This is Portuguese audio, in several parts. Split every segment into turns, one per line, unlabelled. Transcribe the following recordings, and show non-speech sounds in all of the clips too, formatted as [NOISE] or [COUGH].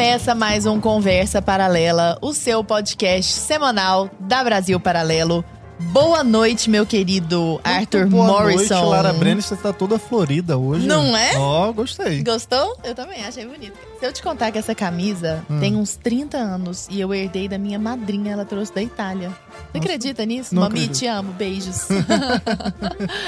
Começa mais um Conversa Paralela, o seu podcast semanal da Brasil Paralelo. Boa noite, meu querido Arthur
boa
Morrison.
Noite, Lara Brenner, você tá toda florida hoje.
Não é?
Ó, gostei.
Gostou? Eu também achei bonito. Se eu te contar que essa camisa tem uns 30 anos e eu herdei da minha madrinha, ela trouxe da Itália. Você acredita nisso? Mami, te amo. Beijos. [LAUGHS]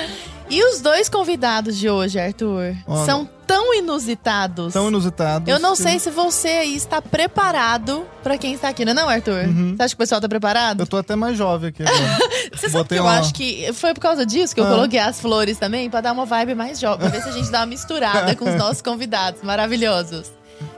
[LAUGHS] e os dois convidados de hoje, Arthur,
Olha.
são tão inusitados.
Tão inusitado.
Eu não sei se você aí está preparado pra quem está aqui, não é não, Arthur? Você acha que o pessoal tá preparado?
Eu tô até mais jovem aqui agora. [LAUGHS]
Você sabe
Botei
que eu
uma-
acho que foi por causa disso que eu
Ah.
coloquei as flores também, pra dar uma vibe mais jovem, pra ver se a gente dá uma misturada com os [LAUGHS] nossos convidados maravilhosos.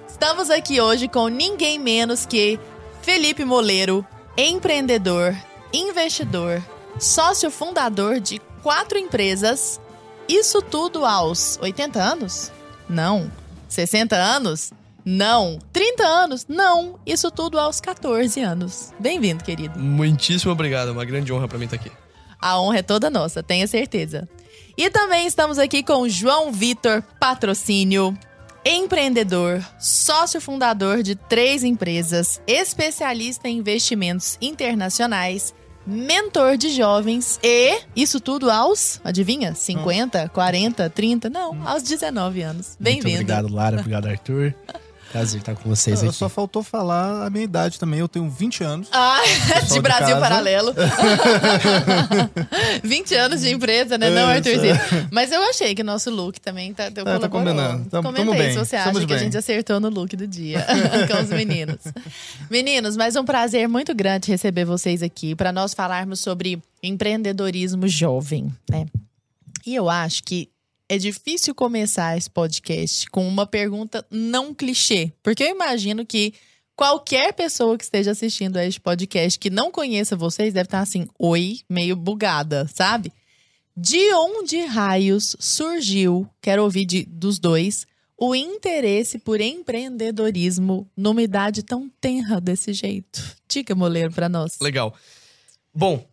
Estamos aqui hoje com ninguém menos que Felipe Moleiro, empreendedor, investidor, sócio fundador de quatro empresas. Isso tudo aos 80 anos? Não. 60 anos? Não. 30 anos? Não. Isso tudo aos 14 anos. Bem-vindo, querido.
Muitíssimo obrigado, uma grande honra pra mim estar aqui.
A honra é toda nossa, tenha certeza. E também estamos aqui com João Vitor Patrocínio, empreendedor, sócio fundador de três empresas, especialista em investimentos internacionais, mentor de jovens e isso tudo aos, adivinha, 50, 40, 30? Não, aos 19 anos.
Muito
Bem-vindo.
obrigado, Lara. [LAUGHS] Obrigado, Arthur. Prazer estar com vocês
Eu
aqui.
só faltou falar a minha idade também. Eu tenho 20 anos.
Ah, [LAUGHS] de
de
Brasil
casa.
Paralelo. [LAUGHS] 20 anos de empresa, né? Não,
É,
Arthurzinho. Mas eu achei que o nosso look também tá, deu
tá combinando. Tamo-
Comenta aí
bem,
se você
estamos
acha que a
bem.
gente acertou no look do dia [LAUGHS] com os meninos. Meninos, mas um prazer muito grande receber vocês aqui para nós falarmos sobre empreendedorismo jovem, né? E eu acho que é difícil começar esse podcast com uma pergunta não clichê, porque eu imagino que qualquer pessoa que esteja assistindo a este podcast que não conheça vocês deve estar assim, oi, meio bugada, sabe? De onde raios surgiu, quero ouvir de- dos dois, o interesse por empreendedorismo numa idade tão tenra desse jeito? Diga, Moleiro, pra nós.
Legal. Bom,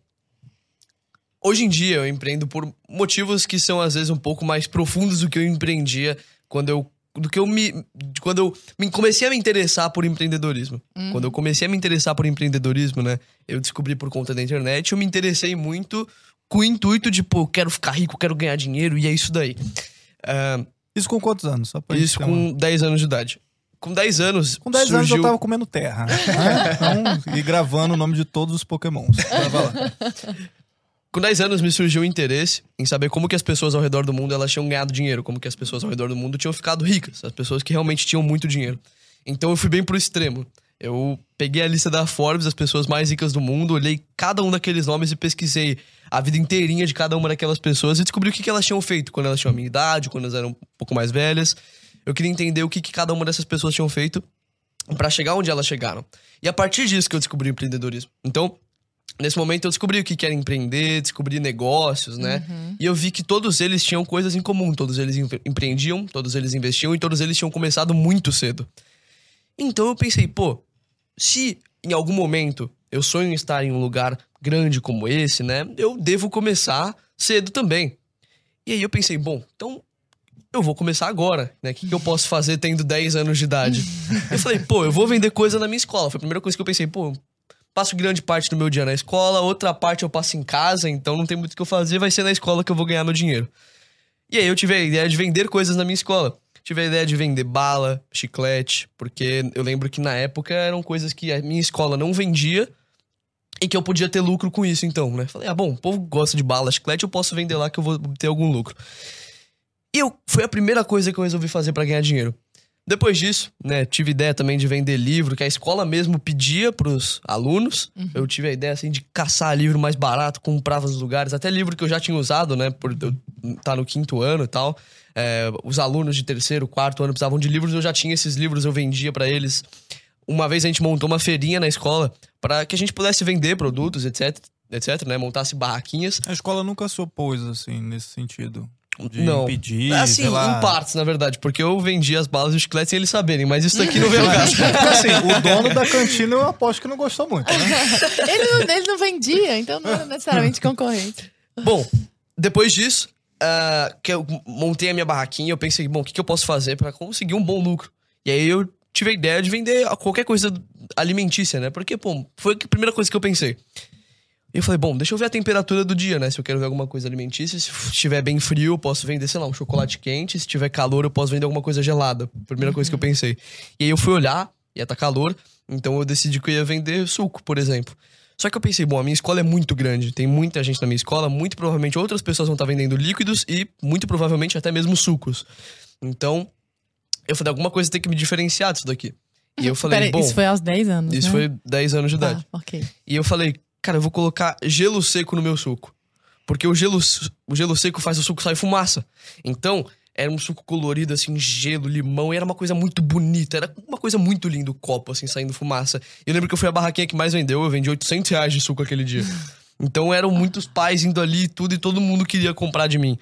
hoje em dia eu empreendo por motivos que são às vezes um pouco mais profundos do que eu empreendia quando eu do que eu me quando eu me comecei a me interessar por empreendedorismo. Quando eu comecei a me interessar por empreendedorismo, né? Eu descobri por conta da internet, eu me interessei muito com o intuito de, pô, quero ficar rico, quero ganhar dinheiro e é isso daí. Ah,
Isso com quantos anos? Só pra
isso
ter uma-
com 10 anos de idade. Com 10 anos,
Com 10 anos
surgiu...
eu tava comendo terra. [LAUGHS] né? Então, e gravando o nome de todos os pokémons. [LAUGHS]
Com 10 anos me surgiu o interesse em saber como que as pessoas ao redor do mundo elas tinham ganhado dinheiro, como que as pessoas ao redor do mundo tinham ficado ricas, as pessoas que realmente tinham muito dinheiro. Então eu fui bem pro extremo. Eu peguei a lista da Forbes, as pessoas mais ricas do mundo, olhei cada um daqueles nomes e pesquisei a vida inteirinha de cada uma daquelas pessoas e descobri o que, que elas tinham feito quando elas tinham a minha idade, quando elas eram um pouco mais velhas. Eu queria entender o que, que cada uma dessas pessoas tinham feito pra chegar onde elas chegaram. E a partir disso que eu descobri o empreendedorismo. Então, Nesse momento eu descobri o que era empreender, descobri negócios, né? E eu vi que todos eles tinham coisas em comum. Todos eles empre- empreendiam, todos eles investiam e todos eles tinham começado muito cedo. Então eu pensei, pô, se em algum momento eu sonho em estar em um lugar grande como esse, né? Eu devo começar cedo também. E aí eu pensei, bom, então eu vou começar agora, né? O que, que eu posso fazer tendo 10 anos de idade? [LAUGHS] eu falei, pô, eu vou vender coisa na minha escola. Foi a primeira coisa que eu pensei, pô, passo grande parte do meu dia na escola, outra parte eu passo em casa, então não tem muito o que eu fazer, vai ser na escola que eu vou ganhar meu dinheiro. E aí eu tive a ideia de vender coisas na minha escola. Tive a ideia de vender bala, chiclete, porque eu lembro que na época eram coisas que a minha escola não vendia e que eu podia ter lucro com isso, então, né? Falei, ah, bom, o povo gosta de bala, chiclete, eu posso vender lá que eu vou ter algum lucro. E eu, foi a primeira coisa que eu resolvi fazer pra ganhar dinheiro. Depois disso, né, tive ideia também de vender livro, que a escola mesmo pedia pros alunos. Eu tive a ideia, assim, de caçar livro mais barato, comprava nos lugares, até livro que eu já tinha usado, né, por eu estar no quinto ano e tal. É, os alunos de terceiro, quarto ano precisavam de livros, eu já tinha esses livros, eu vendia pra eles. Uma vez a gente montou uma feirinha na escola para que a gente pudesse vender produtos, etc, etc, né, montasse barraquinhas.
A escola nunca se opôs, assim, nesse sentido. De
Não.
impedir,
Assim,
sei lá.
em partes, na verdade, porque eu vendia as balas e os chicletes sem eles saberem, mas isso aqui não veio ao [LAUGHS] caso.
Porque, assim, o [LAUGHS] dono da cantina eu aposto que não gostou muito, né? [LAUGHS]
Ele não, ele não vendia, então não é necessariamente concorrente.
Bom, depois disso, ah, que eu montei a minha barraquinha, eu pensei, bom, o que, que eu posso fazer pra conseguir um bom lucro? E aí eu tive a ideia de vender qualquer coisa alimentícia, né? Porque, pô, foi a primeira coisa que eu pensei. E eu falei, bom, deixa eu ver a temperatura do dia, né? Se eu quero ver alguma coisa alimentícia. Se estiver bem frio, eu posso vender, sei lá, um chocolate quente. Se tiver calor, eu posso vender alguma coisa gelada. Primeira coisa que eu pensei. E aí eu fui olhar, ia estar calor. Então eu decidi que eu ia vender suco, por exemplo. Só que eu pensei, bom, a minha escola é muito grande, tem muita gente na minha escola, muito provavelmente outras pessoas vão estar vendendo líquidos e muito provavelmente até mesmo sucos. Então, eu falei, alguma coisa tem que me diferenciar disso daqui. E eu falei,
Peraí,
bom,
isso foi aos 10 anos,
isso
né?
foi 10 anos de idade.
Ah, ok.
E eu falei, cara, eu vou colocar gelo seco no meu suco. Porque o gelo, o gelo seco faz o suco sair fumaça. Então, era um suco colorido, assim, gelo, limão, e era uma coisa muito bonita. Era uma coisa muito linda o copo, assim, saindo fumaça. E eu lembro que eu fui a barraquinha que mais vendeu, eu vendi 800 reais de suco aquele dia. [LAUGHS] Então eram muitos pais indo ali e tudo, e todo mundo queria comprar de mim.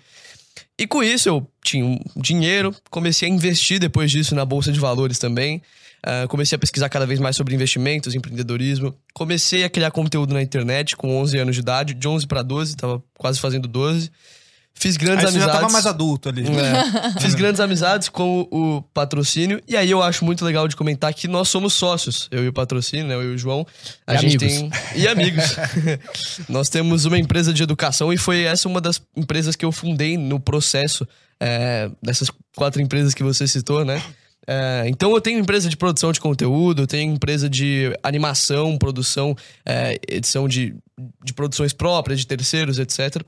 E com isso eu tinha um dinheiro, comecei a investir depois disso na bolsa de valores também. Ah, comecei a pesquisar cada vez mais sobre investimentos, empreendedorismo. Comecei a criar conteúdo na internet com 11 anos de idade, de 11 para 12, tava quase fazendo 12. Fiz grandes
Aí você já
amizades.
tava mais adulto ali.
É. [LAUGHS] Fiz grandes amizades com o patrocínio. E aí eu acho muito legal de comentar que nós somos sócios. Eu e o patrocínio, né? Eu e o João. A
E
gente
amigos.
tem. E amigos. [LAUGHS] nós temos uma empresa de educação e foi essa uma das empresas que eu fundei no processo é, dessas quatro empresas que você citou, né? É, então eu tenho empresa de produção de conteúdo, eu tenho empresa de animação, produção, é, edição de, de produções próprias, de terceiros, etc.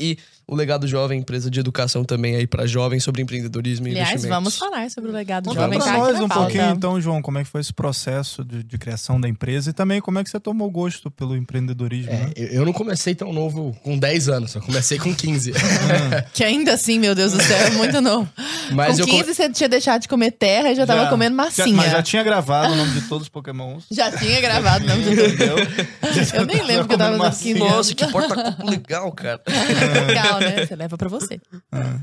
E o Legado Jovem, empresa de educação também aí para jovens sobre empreendedorismo e
Aliás,
investimentos.
vamos falar sobre o legado
Conta
jovem.
pra
tá
nós um
pauta.
pouquinho, então, João, como é que foi esse processo de, de criação da empresa e também como é que você tomou gosto pelo empreendedorismo,
É,
né?
eu eu não comecei tão novo com 10 anos, eu comecei com 15. [LAUGHS]
Que ainda assim, meu Deus do céu, é muito novo. [LAUGHS]
Mas
Com
eu
15
come-
você tinha deixado de comer terra e já, tava comendo
Já,
massinha.
mas já tinha gravado o nome de todos os pokémons.
Já tinha gravado mesmo. [LAUGHS]
Entendeu?
Eu nem lembro que eu tava
comendo
dando 15
massinha.
Nossa, que porta-copo legal, cara.
Legal, né? Você leva pra você.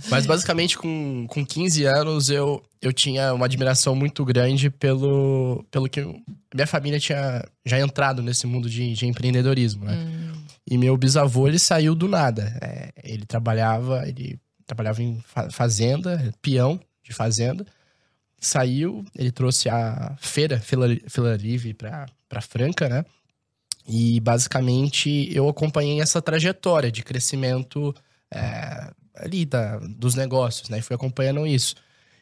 Mas basicamente com, com 15 anos eu, eu tinha uma admiração muito grande pelo, pelo que eu- minha família tinha já entrado nesse mundo de, de empreendedorismo, né? E meu bisavô, ele saiu do nada. É, ele trabalhava, ele trabalhava em fa- fazenda, peão de fazenda. Saiu, ele trouxe a feira, Feira, feira Livre pra, pra Franca, né? E basicamente eu acompanhei essa trajetória de crescimento é, ali da, dos negócios, né? E fui acompanhando isso.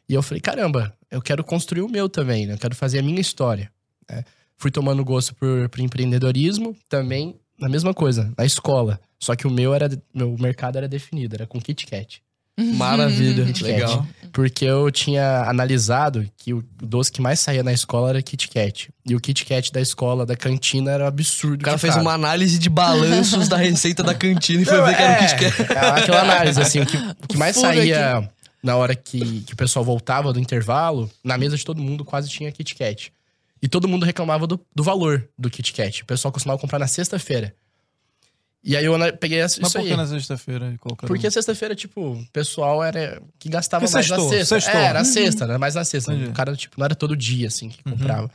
E eu falei, caramba, eu quero construir o meu também, né? Eu quero fazer a minha história. né? Fui tomando gosto por, por empreendedorismo, também na mesma coisa, na escola. Só que o meu era, meu mercado era definido, era com Kit Kat.
Maravilha,
Kit Kat.
legal.
Porque eu tinha analisado que o doce que mais saía na escola era Kit Kat. E o Kit Kat da escola, da cantina, era um absurdo.
O cara fez
caro.
uma análise de balanços da receita da cantina e foi ver que era o Kit Kat.
É, aquela análise, assim, o que, o que mais [LAUGHS]
Furo
saía na hora que, que o pessoal voltava do intervalo, na mesa de todo mundo quase tinha Kit Kat. E todo mundo reclamava do, do valor do Kit Kat. O pessoal costumava comprar na sexta-feira. E aí eu peguei essa,
Mas
isso
por
aí.
que na sexta-feira? colocaram?
Porque sexta-feira, tipo, o pessoal era que gastava
Porque
mais
sextou,
na sexta.
sextou.
É, era sexta, era mais na sexta.
Entendi.
O cara, tipo, não era todo dia, assim, que comprava.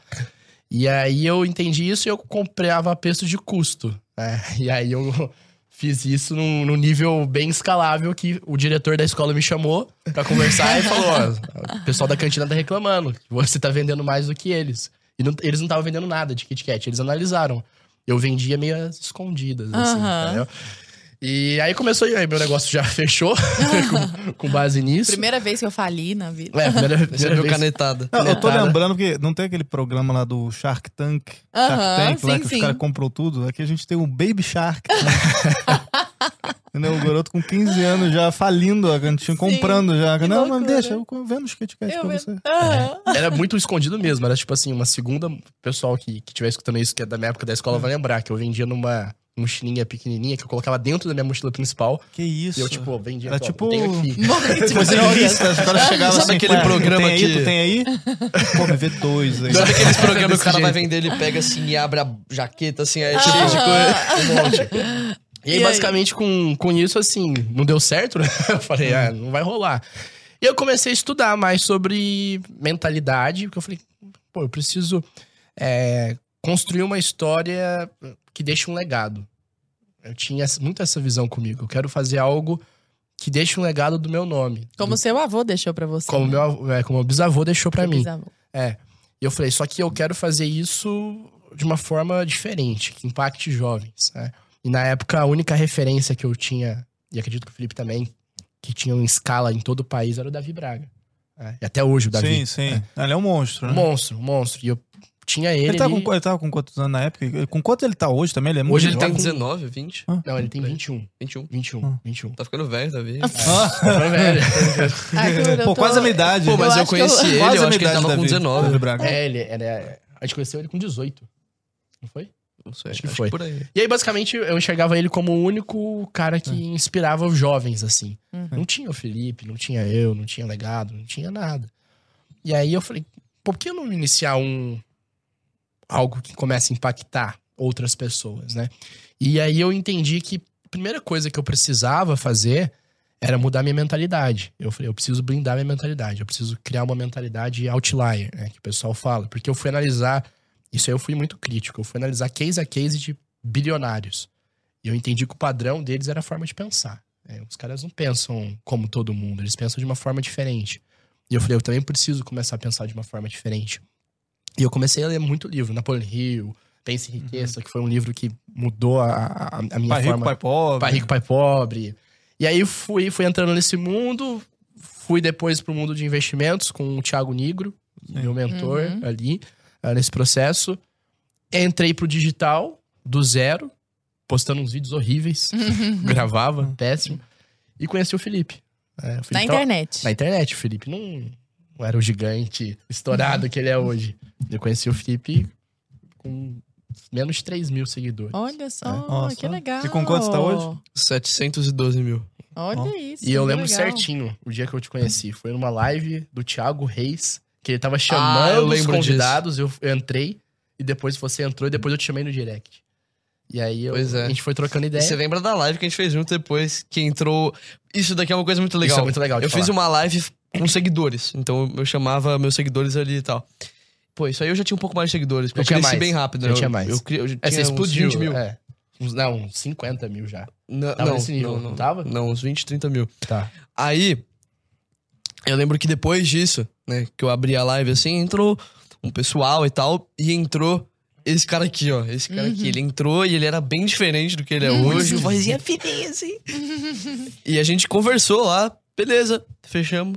E aí eu entendi isso e eu comprava a preço de custo. né? [LAUGHS] E aí eu fiz isso num, num nível bem escalável que o diretor da escola me chamou pra conversar e falou, ó, o pessoal da cantina tá reclamando, você tá vendendo mais do que eles. E não- eles não estavam vendendo nada de Kit Kat, eles analisaram. Eu vendia meio escondidas, assim,
Aham.
entendeu? E aí começou, e aí meu negócio já [LAUGHS] fechou [LAUGHS] com, com base nisso.
Primeira vez que eu fali na vida.
É, primeira, primeira vez.
canetada.
Não, eu tô lembrando que não tem aquele programa lá do Shark Tank?
Aham,
Shark Tank, lá
sim,
que
sim.
os caras comprou tudo. Aqui a gente tem o Baby Shark. [LAUGHS] Entendeu? O garoto com 15 anos já falindo a cantina, comprando já.
que
Não, mas deixa, eu vendo os Kit Kat
Eu
pra
vendo.
você.
Aham.
Era muito escondido mesmo. Era tipo assim, uma segunda. O pessoal que, que tiver escutando isso, que é da minha época da escola, vai lembrar que eu vendia numa mochilinha pequenininha que eu colocava dentro da minha mochila principal.
Que isso?
E eu, tipo, vendia.
Era tipo-
tenho aqui. [LAUGHS]
Os caras chegavam
Sabe
assim,
aquele
"Pô,
programa
tem aí,
que-
Tu tem aí? [LAUGHS] Pô, me vê dois aí.
Sabe aqueles programas que o cara vai
jeito.
vender, ele pega assim e abre a jaqueta assim, aí é cheio de coisa. [LAUGHS]
Um monte. E aí,
E aí?
basicamente, com, com isso, assim, não deu certo, né? [LAUGHS] Eu falei, ah, não vai rolar. E eu comecei a estudar mais sobre mentalidade, porque eu falei, pô, eu preciso é, construir uma história que deixe um legado. Eu tinha muito essa visão comigo. Eu quero fazer algo que deixe um legado do meu nome.
Como seu avô deixou pra você.
Como
né?
meu, avô- é, como meu bisavô deixou pra
Seu
mim.
bisavô.
É. E eu falei, só que eu quero fazer isso de uma forma diferente, que impacte jovens. Né? E na época, a única referência que eu tinha, e acredito que o Felipe também, que tinha uma escala em todo o país, era o Davi Braga. né? E até hoje o Davi.
Sim, sim. Ele é um monstro,
Um
né?
monstro, um monstro. E eu tinha ele.
Ele, tá
ali-
com, ele tava com quantos anos na época? Com quanto ele tá hoje também? Ele é muito
Hoje ele tem
jovem.
19, 20,
Não, ele tem 21.
21.
21,
Ah.
21.
Tá ficando velho, Davi.
Tá velho. [LAUGHS]
Arthur, eu
Pô,
tô-
quase a minha idade.
Pô, mas
Eu
eu,
que eu-
conheci ele, eu acho que ele tava com
Davi.
19.
Davi Braga.
É, ele era. A gente conheceu ele com 18. Não foi?
Não sei,
Acho que
acho
foi.
que por aí.
E aí, basicamente, eu enxergava ele como o único cara que inspirava os jovens, assim.
Uhum.
Não tinha o Felipe, não tinha eu, não tinha legado, não tinha nada. E aí eu falei, por que não iniciar um. algo que comece a impactar outras pessoas, né? E aí eu entendi que a primeira coisa que eu precisava fazer era mudar minha mentalidade. Eu falei, eu preciso blindar minha mentalidade, eu preciso criar uma mentalidade outlier, né? Que o pessoal fala. Porque eu fui analisar. Isso aí eu fui muito crítico. Eu fui analisar case a case de bilionários. E eu entendi que o padrão deles era a forma de pensar. né? os caras não pensam como todo mundo, eles pensam de uma forma diferente. E eu falei, eu também preciso começar a pensar de uma forma diferente. E eu comecei a ler muito livro, Napoleon Hill, Pense em Riqueza, que foi um livro que mudou a, a, a minha
Pai rico,
forma.
pai pobre.
Pai rico, pai pobre. E aí fui, fui entrando nesse mundo, fui depois pro mundo de investimentos com o Thiago Nigro, meu mentor
Uhum.
ali, ah, nesse processo. Entrei pro digital, do zero, postando uns vídeos horríveis, [LAUGHS] gravava, péssimo. E conheci o Felipe. É, o Felipe
Na
tava-
internet.
na internet. O Felipe não, não era o gigante estourado que ele é hoje. Eu conheci o Felipe com menos de 3 mil seguidores.
Olha só,
Nossa.
que legal.
E com quanto tá hoje?
712 mil.
Olha
Ó.
isso.
E eu lembro
legal.
certinho o dia que eu te conheci. Foi numa live do Thiago Reis, que ele tava
Ah,
chamando
eu
os convidados. Eu, eu entrei, e depois você entrou, e depois eu te chamei no direct. E aí eu-
é.
a gente foi trocando
E
ideia.
você lembra da live que a gente fez junto depois, que entrou... Isso daqui é uma coisa muito legal.
Isso é muito legal
Eu fiz
falar.
uma live com seguidores, então eu chamava meus seguidores ali e tal. Pô, isso aí eu já tinha um pouco mais de seguidores, porque eu
tinha
cresci
mais.
bem rápido, né?
tinha
Eu-
mais.
Eu, eu já
É,
tinha
explodiu.
20 mil.
É. Uns, não, uns 50 mil já.
Não,
Tava
não,
nesse nível,
não,
não
não.
tava?
Não, uns 20, 30 mil.
Tá.
Aí, eu lembro que depois disso, né, que eu abri a live assim, entrou um pessoal e tal, e entrou esse cara aqui, ó. Esse cara aqui, ele entrou e ele era bem diferente do que ele é hoje, vozinha fininha assim. e a gente conversou lá, beleza, fechamos.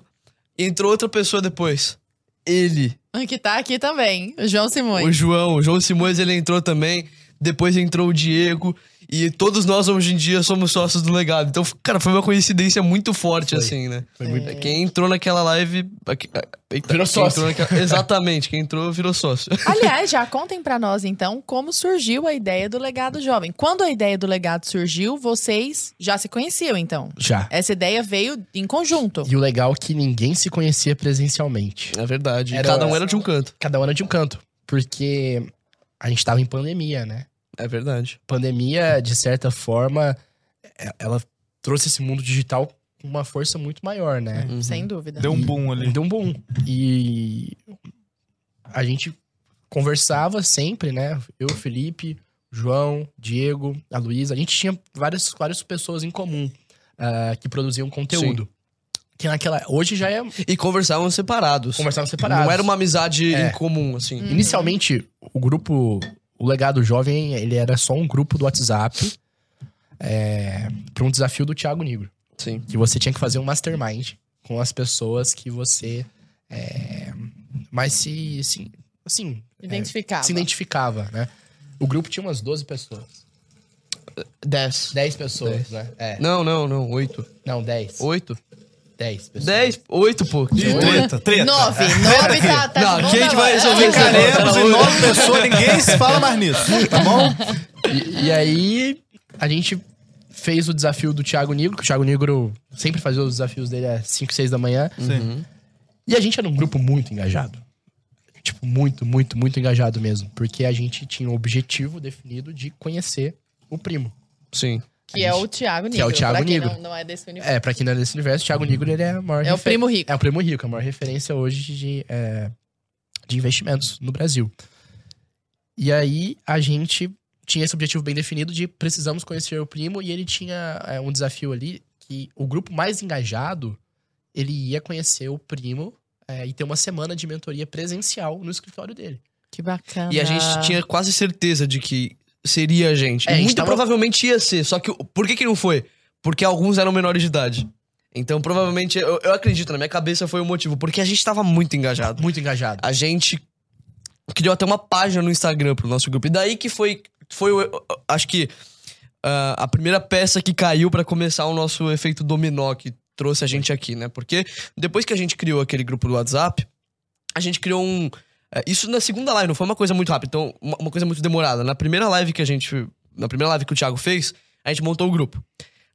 Entrou outra pessoa depois. Ele,
Que tá aqui também, o João Simões.
o João, o João Simões, ele entrou também. Depois entrou o Diego. E todos nós hoje em dia somos sócios do legado. Então, cara, foi uma coincidência muito forte,
Foi.
assim, né?
Foi muito.
Quem entrou naquela live. aqui- eita,
Virou sócio.
entrou naquela- [LAUGHS] exatamente, quem entrou virou sócio.
Aliás, já [LAUGHS] contem pra nós então como surgiu a ideia do legado jovem. Quando a ideia do legado surgiu, vocês já se conheciam então?
Já.
Essa ideia veio em conjunto.
E o legal é que ninguém se conhecia presencialmente.
É verdade.
Era-
Cada um era de um canto.
Cada um era de um canto. Porque a gente tava em pandemia, né?
É verdade.
Pandemia, de certa forma, é- ela trouxe esse mundo digital com uma força muito maior, né?
Uhum.
Sem dúvida.
Deu um boom ali.
Deu um boom. E a gente conversava sempre, né? Eu, Felipe, João, Diego, a Luísa. A gente tinha várias, várias pessoas em comum ah, que produziam conteúdo. Que naquela. Hoje já é.
E conversavam separados.
Conversavam separados.
Não era uma amizade
É.
em comum, assim.
Uhum.
Inicialmente, o grupo. O Legado Jovem, ele era só um grupo do WhatsApp é, para um desafio do Thiago Negro.
Sim.
que você tinha que fazer um mastermind com as pessoas que você é, mais se, se assim é,
Identificava.
se identificava, né? O grupo tinha umas 12 pessoas.
10.
10 pessoas,
Dez.
né? É.
Não, não, não. 8.
Não, 10.
8?
10 pessoas.
10? 8, pô.
Ih, treta, treta.
Nove. Nove tá, tá
Não,
de
a gente
boa
vai resolver.
Ficaremos em nove pessoas, ninguém se fala mais nisso, tá bom?
E, e aí, a gente fez o desafio do Thiago Negro, que o Thiago Negro sempre fazia os desafios dele às 5, 6 da manhã.
Sim.
E a gente era um grupo muito engajado. Tipo, muito, muito, muito engajado mesmo. Porque a gente tinha um objetivo definido de conhecer o primo.
Sim.
Que é o Thiago Negro.
Que é o Thiago
pra quem
Negro.
Não, não é desse universo.
É, pra quem não é desse universo, o Thiago Negro ele é a maior
É o
refer-
primo rico.
É o primo rico, a maior referência hoje de, é, de investimentos no Brasil. E aí a gente tinha esse objetivo bem definido de precisamos conhecer o primo e ele tinha é, um desafio ali que o grupo mais engajado ele ia conhecer o primo é, e ter uma semana de mentoria presencial no escritório dele.
Que bacana.
E a gente tinha quase certeza de que seria a gente.
É, a gente
muito
tava-
provavelmente ia ser. Só que por que, que não foi? Porque alguns eram menores de idade. Então, provavelmente, eu, eu acredito, na minha cabeça foi o motivo. Porque a gente tava muito engajado.
Muito engajado.
A gente criou até uma página no Instagram pro nosso grupo. E daí que foi. foi acho que ah, a primeira peça que caiu pra começar o nosso efeito dominó que trouxe a gente aqui, né? Porque depois que a gente criou aquele grupo do WhatsApp, a gente criou um. É, Isso na segunda live, não foi uma coisa muito rápida, então, uma, coisa muito demorada. Na primeira live que a gente. Na primeira live que o Thiago fez, a gente montou o grupo.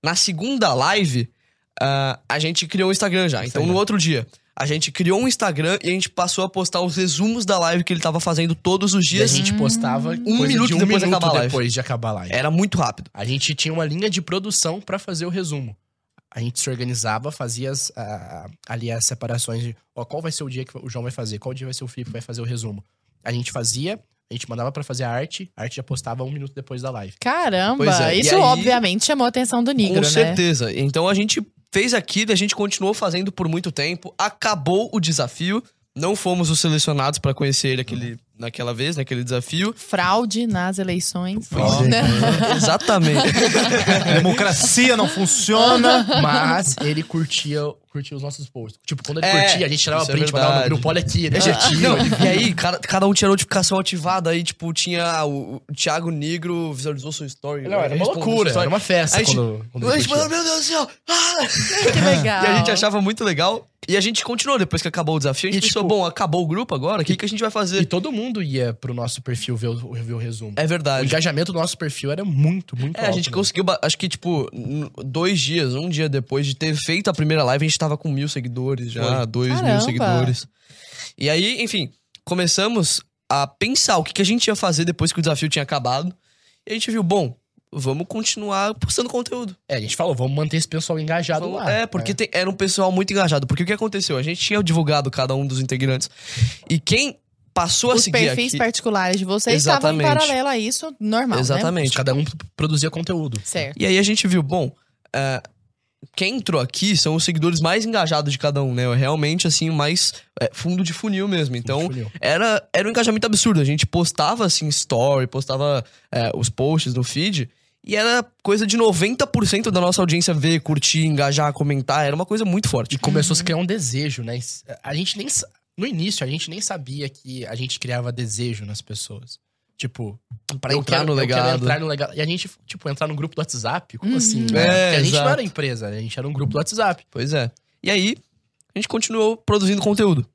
Na segunda live, ah, a gente criou o Instagram já. Então, no outro dia, a gente criou um Instagram e a gente passou a postar os resumos da live que ele tava fazendo todos os
E a
dias.
gente postava
Um minuto
de um
depois de
minuto
acabar a live.
depois de acabar a live.
Era muito rápido.
A gente tinha uma linha de produção pra fazer o resumo. A gente se organizava, fazia as, a- ali as separações de ó, qual vai ser o dia que o João vai fazer, qual dia vai ser o Felipe que vai fazer o resumo. A gente fazia, a gente mandava pra fazer a arte, a arte já postava um minuto depois da live.
Caramba!
É,
Isso
aí-
obviamente chamou a atenção do Nigro,
Com
né?
certeza. Então a gente fez aquilo e a gente continuou fazendo por muito tempo. Acabou o desafio. Não fomos os selecionados pra conhecer ele aquele, naquela vez, naquele desafio.
Fraude nas eleições.
Ó.
Né?
Exatamente. [LAUGHS]
Democracia não funciona.
Mas ele curtia, curtia os nossos posts. Tipo, quando ele
É,
curtia, a gente tirava
é
print, mandava no grupo, olha aqui, ele curtiu.
Não, e aí, cada, cada um tinha notificação ativada. Aí, tipo, tinha o, o Thiago Negro visualizou sua story.
Não, era uma loucura, era uma festa
Aí a gente-
quando, quando
A
ele
gente falou, meu Deus do céu! Ah!
Que [LAUGHS] legal.
E a gente achava muito legal. E a gente continuou depois que acabou o desafio. A gente
E,
pensou,
tipo,
bom, acabou o grupo agora, o que, que a gente vai
E
fazer?
todo mundo ia pro nosso perfil ver o, ver o resumo.
É
O
verdade.
engajamento do nosso perfil era muito, muito
É, a
alto.
gente
né?
conseguiu, acho que, tipo, dois dias, um dia depois de ter feito a primeira live, a gente tava com mil seguidores já,
Foi.
dois mil
Caramba.
seguidores. E aí, enfim, começamos a pensar o que, que a gente ia fazer depois que o desafio tinha acabado. E a gente viu, bom, vamos continuar postando conteúdo.
É, a gente falou, vamos manter esse pessoal engajado
Vamos-
lá.
é, porque tem- era um pessoal muito engajado. Porque o que aconteceu? A gente tinha divulgado cada um dos integrantes. E quem passou a
Os
seguir
perfis
aqui...
particulares de vocês estavam em
Exatamente.
paralelo a isso, normal, né?
Exatamente.
Cada um produzia conteúdo.
Certo.
E aí a gente viu, bom, é, quem entrou aqui são os seguidores mais engajados de cada um, né? Realmente, assim, o mais é, fundo de funil mesmo. Então,
Funil.
era, era um engajamento absurdo. A gente postava, assim, story, postava é, os posts no feed. E era coisa de 90% da nossa audiência ver, curtir, engajar, comentar. Era uma coisa muito forte.
E começou a se criar um desejo, né? A gente nem. No início, a gente nem sabia que a gente criava desejo nas pessoas. Tipo,
Pra
eu
entrar
quero,
no
eu quero
legado.
entrar no legado. E a gente, tipo, entrar no grupo do WhatsApp? Como
Uhum.
assim?
É,
né? Porque a gente
exato.
não era empresa, né? a gente era um grupo do WhatsApp.
Pois é. E aí, a gente continuou produzindo conteúdo.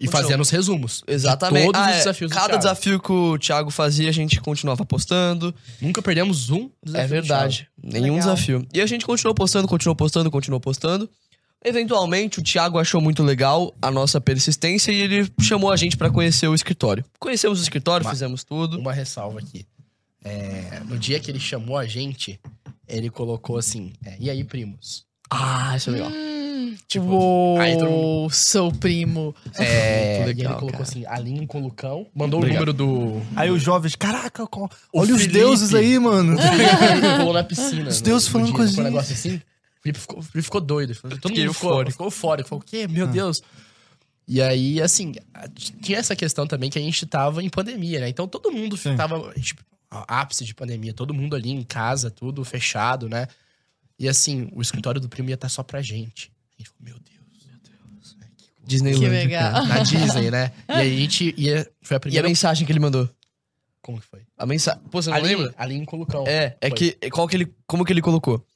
E
Continuou.
fazendo os resumos. de
Exatamente.
todos
Ah,
os
é.
desafios do
Cada desafio que o Thiago fazia, a gente continuava postando.
Nunca perdemos um desafio.
É
do
verdade. Nenhum
Legal.
desafio. E a gente continuou postando, continuou postando, continuou postando. Eventualmente, o Thiago achou muito legal a nossa persistência e ele chamou a gente pra conhecer o escritório. Conhecemos o escritório,
Mas-
fizemos tudo.
Uma ressalva aqui. É, no dia que ele chamou a gente, ele colocou assim: é, E aí, primos?
Ah, isso é legal.
Hum,
Tipo,
Uou,
aí todo
sou primo.
É, [LAUGHS]
Muito
e ele
legal,
colocou
cara.
assim: Alinho com o Lucão. Mandou
Legal.
o número do.
Aí os jovens, caraca, olha os deuses aí, mano. [LAUGHS]
Ele colou na [LAUGHS] piscina.
Os
no-
deuses falando com a
um negócio assim. O Felipe ficou, o Felipe ficou doido. Todo mundo ficou, ficou eufórico. Falou, o quê? Meu Deus. E aí, assim, tinha essa questão também que a gente tava em pandemia, né? Então todo mundo
Sim.
tava, tipo, ápice de pandemia, todo mundo ali em casa, tudo fechado, né? E assim, o escritório do primo ia estar só pra gente. A gente falou, meu Deus, meu Deus. né? Que coisa.
Disneyland.
Que legal.
Na Disney, né? [LAUGHS] E aí a gente ia. Foi a
E a
primeira.
mensagem que ele mandou?
Como que foi?
A mensagem. Pô, você não
Ali,
lembra?
ali em Colucão.
É, é
Foi.
que. Qual que ele, como que ele colocou?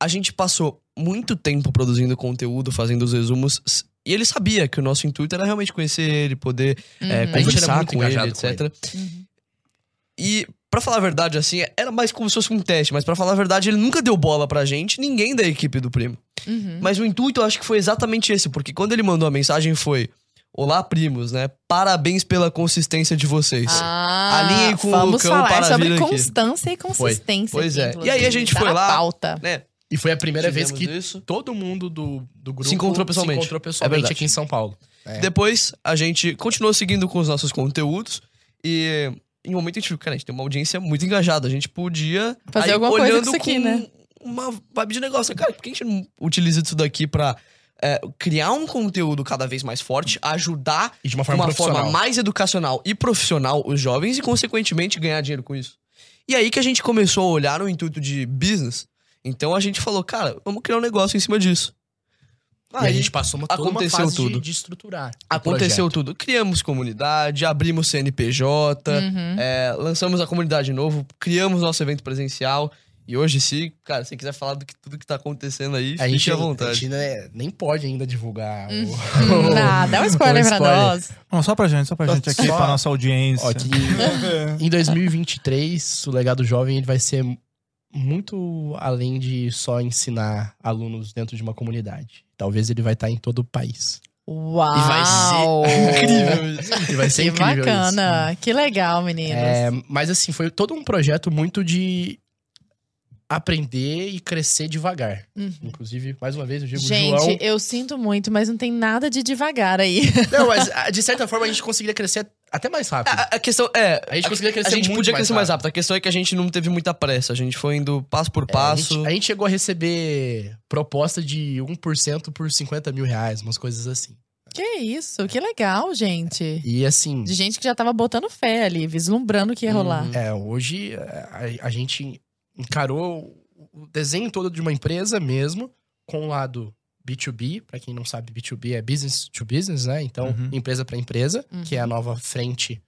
A gente passou muito tempo produzindo conteúdo, fazendo os resumos. E ele sabia que o nosso intuito era realmente conhecer ele, poder é,
Uhum.
Era
conversar com ele,
engajado com
etc.
Uhum.
E, pra falar a verdade, assim, era mais como se fosse um teste, mas pra falar a verdade, ele nunca deu bola pra gente, ninguém da equipe do primo.
Uhum.
Mas o intuito eu acho que foi exatamente esse, porque quando ele mandou a mensagem foi: Olá, primos, né? Parabéns pela consistência de vocês.
Ah,
Alinhem com o
vamos
Lucão
falar
para
sobre
vir aqui.
constância e consistência.
Pois
aqui,
é. E aí a gente foi lá-
Pauta.
Né?
E foi a primeira vez
Fizemos
que
isso.
todo mundo do, do grupo
Se encontrou pessoalmente.
se encontrou
É
pessoalmente
verdade.
aqui em São Paulo. É.
Depois a gente continuou seguindo com os nossos conteúdos e em um momento a gente viu, cara, a gente tem uma audiência muito engajada. A gente podia.
Fazer
aí,
alguma coisa com isso aqui,
com
né?
Uma vibe de negócio. Cara, por que a gente não utiliza isso daqui pra é, criar um conteúdo cada vez mais forte, ajudar
E de uma forma
uma forma mais educacional e profissional os jovens e, consequentemente, ganhar dinheiro com isso. E aí que a gente começou a olhar no intuito de business. Então a gente falou, cara, vamos criar um negócio em cima disso.
E a
Aí
gente passou uma, toda uma
aconteceu
fase de-
tudo.
De, estruturar. o
aconteceu
projeto.
tudo. Criamos comunidade, abrimos CNPJ,
Uhum.
é, lançamos a comunidade de novo, criamos nosso evento presencial. E hoje, se, cara, se você quiser falar do que tudo que tá acontecendo aí,
A
fique
gente,
à
a
vontade.
gente né, nem pode ainda divulgar
Hum. [LAUGHS]
o,
Nada, dá um spoiler
o
pra
spoiler.
nós.
Não, só pra gente, só pra gente aqui,
Só-
pra nossa audiência.
Ó, que [LAUGHS] em 2023, o legado jovem ele vai ser muito além de só ensinar alunos dentro de uma comunidade. Talvez ele vai estar em todo o país.
Uau!
E vai ser
Incrível isso.
E vai ser
Que
incrível
bacana. Que legal, meninos.
É, mas assim, foi todo um projeto muito de aprender e crescer devagar.
Uhum.
Inclusive, mais uma vez, eu digo
Gente,
João.
eu sinto muito, mas não tem nada de devagar aí.
Não, mas ah, de certa forma a gente conseguiria crescer até mais rápido.
A, a questão é.
A gente conseguiria crescer
A gente
muito
podia
mais
crescer mais
rápido.
rápido. A questão é que a gente não teve muita pressa. A gente foi indo passo por
É, a,
passo.
gente, a gente chegou a receber proposta de 1% por 50 mil reais, umas coisas assim.
que isso, que legal, gente.
E assim,
De gente que já tava botando fé ali, vislumbrando o que ia rolar.
Uhum.
é, hoje a, a gente encarou o desenho todo de uma empresa mesmo, com o lado B2B, pra quem não sabe, B2B é business to business, né? Então,
Uhum.
empresa pra empresa,
Uhum.
que é a nova frente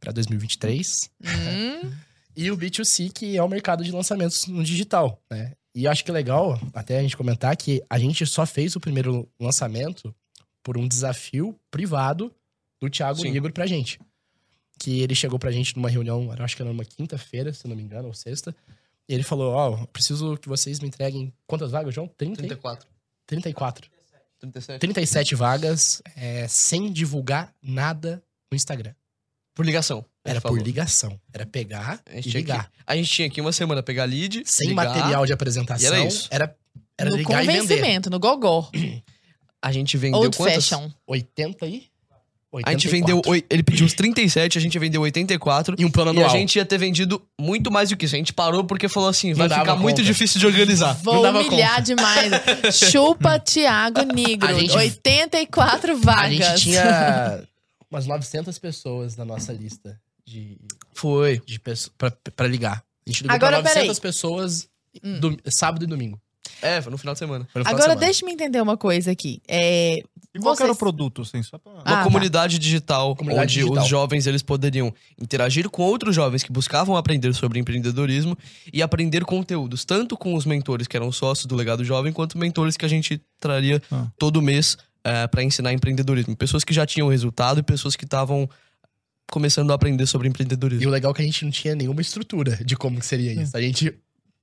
pra 2023.
Hum, [LAUGHS]
E o B2C, que é o mercado de lançamentos no digital, né? E acho que é legal até a gente comentar que a gente só fez o primeiro lançamento por um desafio privado do Thiago
Sim.
Negro pra gente. Que ele chegou pra gente numa reunião, eu acho que era numa quinta-feira, se não me engano, ou sexta. E ele falou, ó, preciso que vocês me entreguem quantas vagas, João? 30,
34.
34.
37.
37 vagas, é, sem divulgar nada no Instagram.
Por ligação.
Era por
falou.
ligação. Era pegar
A
e
gente, tinha
ligar.
que, a gente tinha aqui uma semana pegar lead,
sem
ligar,
material de apresentação.
E era isso.
Era, era
no
ligar e vender.
convencimento, no gogó.
A gente vendeu
Old
quantas?
fashion.
80 e.
A gente
84.
vendeu. Ele pediu uns 37, a gente vendeu 84.
E um plano
E a
anual.
gente ia ter vendido muito mais do que isso. A gente parou porque falou assim: vai ficar muito
conta.
difícil de organizar.
Vou
dava
humilhar
conta.
demais. [LAUGHS] Chupa Tiago Negro.
A gente-
84
A
vagas.
gente tinha [LAUGHS] umas 900 pessoas na nossa lista de,
Foi.
de pessoas pra, pra ligar. A gente ligou
Agora,
pra 900
peraí.
pessoas
Hum.
dom- sábado e domingo.
É, foi no final de semana.
Final de
Agora,
semana.
deixa-me entender uma coisa aqui. É,
E qual que
vocês-
era o produto, assim? Só pra...
Uma
Ah, tá.
comunidade digital,
Comunidade
onde
digital.
os jovens eles poderiam interagir com outros jovens que buscavam aprender sobre empreendedorismo e aprender conteúdos, tanto com os mentores que eram sócios do Legado Jovem, quanto mentores que a gente traria
Ah.
todo mês para ensinar empreendedorismo. Pessoas que já tinham resultado e pessoas que estavam começando a aprender sobre
E
empreendedorismo.
o legal é que a gente não tinha nenhuma estrutura de como que seria isso. A gente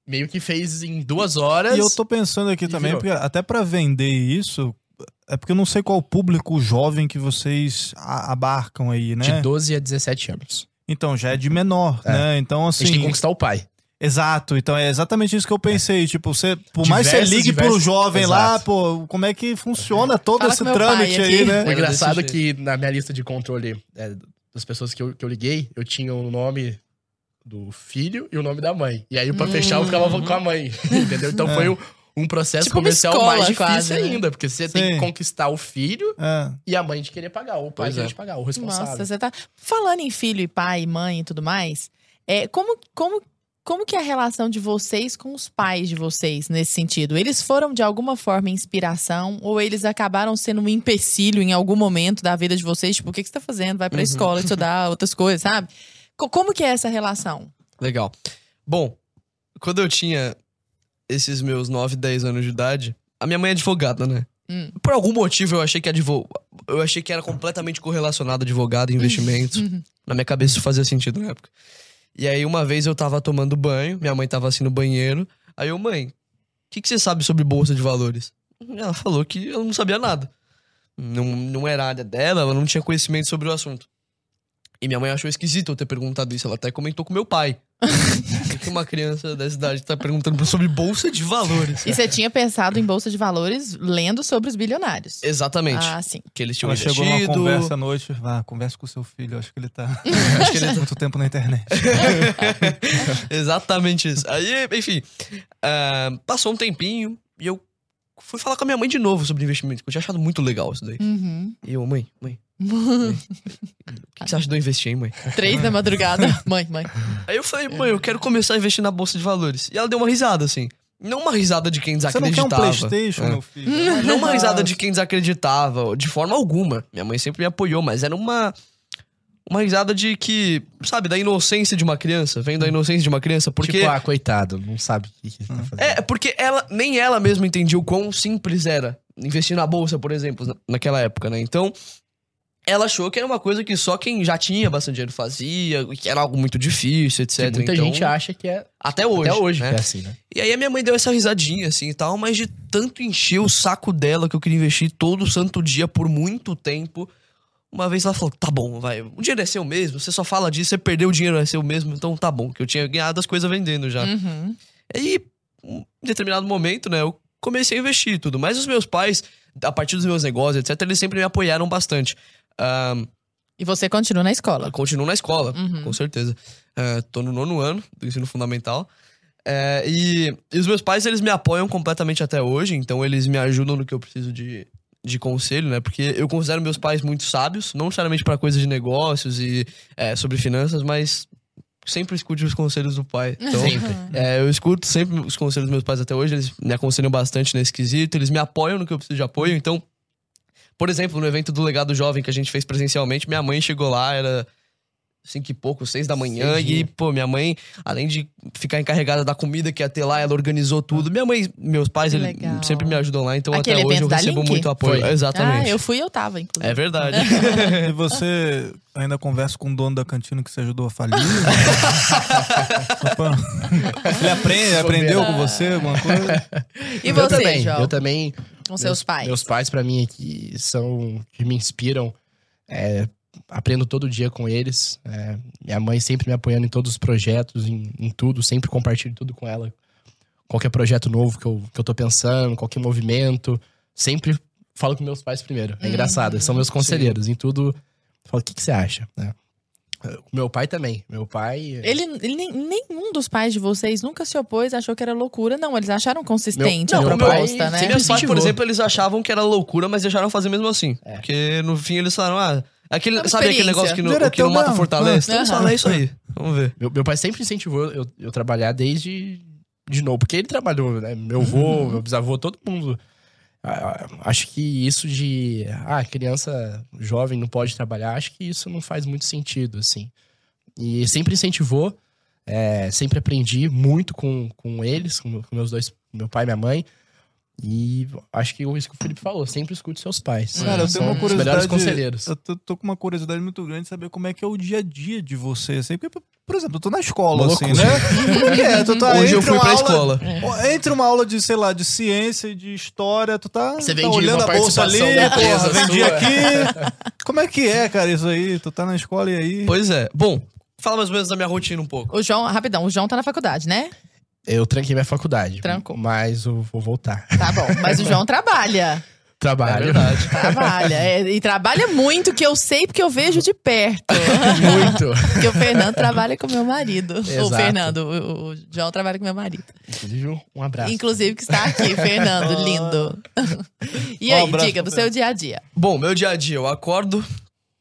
meio que fez em duas horas.
E eu tô pensando aqui
E
também,
virou.
porque até pra vender isso, é porque eu não sei qual o público jovem que vocês abarcam aí, né?
De 12 a 17 anos.
Então, já é de menor,
É.
né? Então,
A gente tem que
assim.
conquistar o pai.
Exato, então é exatamente isso que eu pensei. Tipo, você, por mais que você
Diversos,
ligue pro
diversos-
jovem lá,
Exato.
pô, como é que funciona todo
Fala
esse trâmite
aqui.
aí, né?
O engraçado é
desse
que na minha lista de controle é, das pessoas que eu, que eu liguei, eu tinha o nome do filho e o nome da mãe. E aí, pra
Hum.
fechar, eu ficava com a mãe. [LAUGHS] Entendeu? Então
É.
foi um, um processo
Tipo
comercial
escola,
mais difícil
quase, né?
ainda. Porque você tem
Sim.
que conquistar o filho
É.
e a mãe de querer pagar, ou o pai
Pois
de
é.
querer pagar, o responsável.
Nossa, você tá falando em filho e pai, mãe e tudo mais. É, como, como, como que é a relação de vocês com os pais de vocês nesse sentido? Eles foram de alguma forma inspiração ou eles acabaram sendo um empecilho em algum momento da vida de vocês? Tipo, o que, que você tá fazendo? Vai pra
Uhum.
escola estudar [LAUGHS] outras coisas, sabe? Co- Como que é essa relação?
Legal. Bom, quando eu tinha esses meus 9, 10 anos de idade, a minha mãe é advogada, né?
Hum.
Por algum motivo eu achei que advo... eu achei que era completamente correlacionado advogado e investimentos.
Uhum.
Na minha cabeça isso fazia sentido na época. E aí uma vez eu tava tomando banho, minha mãe tava assim no banheiro, aí eu, mãe, o que, que você sabe sobre bolsa de valores? Ela falou que ela não sabia nada. Não, não era área dela, ela não tinha conhecimento sobre o assunto. E minha mãe achou esquisito eu ter perguntado isso. Ela até comentou com meu pai. Que uma criança dessa idade tá perguntando sobre bolsa de valores?
E você tinha pensado em bolsa de valores lendo sobre os bilionários?
Exatamente.
Ah, sim.
Que eles tinham
Ela chegou numa
investido.
conversa à noite, vá, conversa com o seu filho, acho que ele tá [LAUGHS]
Acho que ele [LAUGHS]
muito tempo na internet. [LAUGHS]
Exatamente isso. Aí, enfim, ah, passou um tempinho e eu fui falar com a minha mãe de novo sobre investimento, que eu tinha achado muito legal isso daí.
Uhum.
E eu, mãe, mãe. [LAUGHS] mãe, O que que você acha de eu investir, hein, mãe?
Três da madrugada. [LAUGHS] Mãe, mãe.
Aí eu falei, mãe, eu quero começar a investir na bolsa de valores. E ela deu uma risada, assim. Não uma risada de quem
Você não quer
desacreditava.
um Playstation,
É.
meu filho?
Não uma risada de quem desacreditava, de forma alguma. Minha mãe sempre me apoiou, mas era uma. Uma risada de que, sabe, da inocência de uma criança. Vem da inocência de uma criança. Porque.
Tipo, ah, coitado, não sabe o que, que tá fazendo.
É, porque ela, nem ela mesma entendia o quão simples era investir na bolsa, por exemplo, na- naquela época, né? Então, ela achou que era uma coisa que só quem já tinha bastante dinheiro fazia, que era algo muito difícil, etc.
Que muita
Então,
gente acha que é
Até hoje.
até hoje
né?
é assim, né?
E aí a minha mãe deu essa risadinha, assim, e tal, mas de tanto encher o saco dela que eu queria investir todo santo dia por muito tempo. Uma vez ela falou, tá bom, vai, o dinheiro é seu mesmo, você só fala disso, você perdeu o dinheiro, é seu mesmo, então tá bom, que eu tinha ganhado as coisas vendendo já.
Uhum.
Aí, em determinado momento, né, eu comecei a investir e tudo. Mas os meus pais, a partir dos meus negócios, etc., eles sempre me apoiaram bastante. Ahn,
E você continua na escola.
continuo na escola,
Uhum.
com certeza. Ah, tô no nono ano do ensino fundamental. É, e, e os meus pais, eles me apoiam completamente até hoje, então eles me ajudam no que eu preciso de, de conselho, né? Porque eu considero meus pais muito sábios, não necessariamente para coisas de negócios e é, sobre finanças, mas sempre escute os conselhos do pai. [LAUGHS] Então,
Sempre.
é, eu escuto sempre os conselhos dos meus pais até hoje, eles me aconselham bastante nesse quesito, eles me apoiam no que eu preciso de apoio. Então, por exemplo, no evento do Legado Jovem que a gente fez presencialmente, minha mãe chegou lá, era cinco e pouco, seis da manhã, e, pô, minha mãe, além de ficar encarregada da comida que ia ter lá, ela organizou tudo. Minha mãe, meus pais,
Que
eles sempre me ajudam lá, então
Aquele
até hoje eu recebo
Link?
muito apoio.
Foi.
Exatamente.
Ah, eu fui e eu tava, inclusive.
É verdade. [LAUGHS]
E você ainda conversa com o dono da cantina que você ajudou a falir? [LAUGHS] Ele aprende, aprendeu com você alguma coisa? [LAUGHS]
E
eu
você,
também,
João?
eu também
Com seus pais?
Meus pais, pra mim, aqui, são que me inspiram. É, aprendo todo dia com eles. É, minha mãe sempre me apoiando em todos os projetos, em, em tudo. Sempre compartilho tudo com ela. Qualquer projeto novo que eu, que eu tô pensando, qualquer movimento. Sempre falo com meus pais primeiro. É engraçado, eles são meus conselheiros. Em tudo, falo, o que, que você acha? né? Meu pai também. Meu pai...
Ele, ele nem- nenhum dos pais de vocês nunca se opôs, achou que era loucura. Não, eles acharam consistente
Meu-
a
não,
meu
proposta,
pai
né?
Meus pais, por exemplo, eles achavam que era loucura, mas deixaram fazer mesmo assim.
É.
Porque no fim eles falaram, ah, aquele,
É
sabe aquele negócio que, no,
Direto
o que não mata
mesmo.
Então falam, é isso aí. [LAUGHS] Vamos ver.
Meu, meu pai sempre incentivou eu, eu trabalhar desde de novo, porque ele trabalhou, né? Meu avô, [LAUGHS] meu bisavô, todo mundo. Ah, ah, Acho que isso de. Ah, criança jovem não pode trabalhar, acho que isso não faz muito sentido, assim. E sempre incentivou, é, sempre aprendi muito com, com eles, com meus dois, meu pai e minha mãe. E acho que isso que o Felipe falou, sempre escute seus pais.
Cara, eu
São
tenho uma
os melhores
curiosidade.
conselheiros.
Eu tô, tô com uma curiosidade muito grande de saber como é que é o dia a dia de você. Assim, porque, por exemplo, eu tô na escola,
Uma
assim,
loucura.
né? Como é que é? Tu tá [LAUGHS]
Hoje eu fui pra
aula-
escola.
Entre uma aula de, sei lá, de ciência e de história, tu tá,
Você
tá olhando
uma
a bolsa ali, porra, vendi aqui. Como é que é, cara, isso aí? Tu tá na escola e aí?
Pois é. Bom, fala mais ou menos da minha rotina um pouco.
O João, rapidão, o João tá na faculdade, né?
Eu tranquei minha faculdade.
Trancou.
Mas eu vou voltar.
Tá bom. Mas o João [LAUGHS] trabalha.
É
Trabalho.
verdade.
Trabalha. É, e trabalha muito, que eu sei porque eu vejo de perto. [LAUGHS]
Muito.
Porque o Fernando trabalha com meu marido. O
Exato.
Fernando, o, o João trabalha com meu marido.
Inclusive, um abraço.
Inclusive, que está aqui, Fernando, [LAUGHS] lindo. E
Um
aí,
abraço
diga,
pro
do seu dia a dia.
Bom, meu dia a dia, eu acordo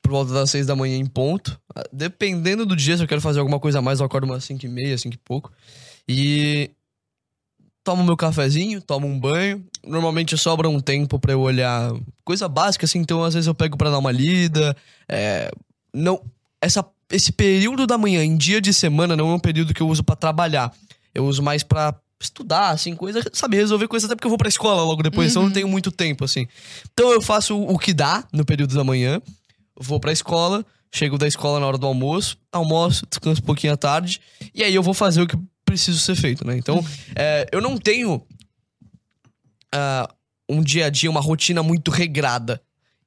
por volta das seis da manhã em ponto. Dependendo do dia, se eu quero fazer alguma coisa a mais, eu acordo umas cinco e meia, cinco e pouco. E tomo meu cafezinho, tomo um banho. Normalmente sobra um tempo pra eu olhar coisa básica, assim, então às vezes eu pego pra dar uma lida. É, não, essa, esse período da manhã em dia de semana não é um período que eu uso pra trabalhar. Eu uso mais pra estudar, assim, coisa, sabe, resolver coisas até porque eu vou pra escola logo depois, então eu não tenho muito tempo, assim. Então eu faço o que dá no período da manhã, vou pra escola, chego da escola na hora do almoço, almoço, descanso um pouquinho à tarde, e aí eu vou fazer o que preciso ser feito, né? Então, é, eu não tenho ah, um dia a dia, uma rotina muito regrada.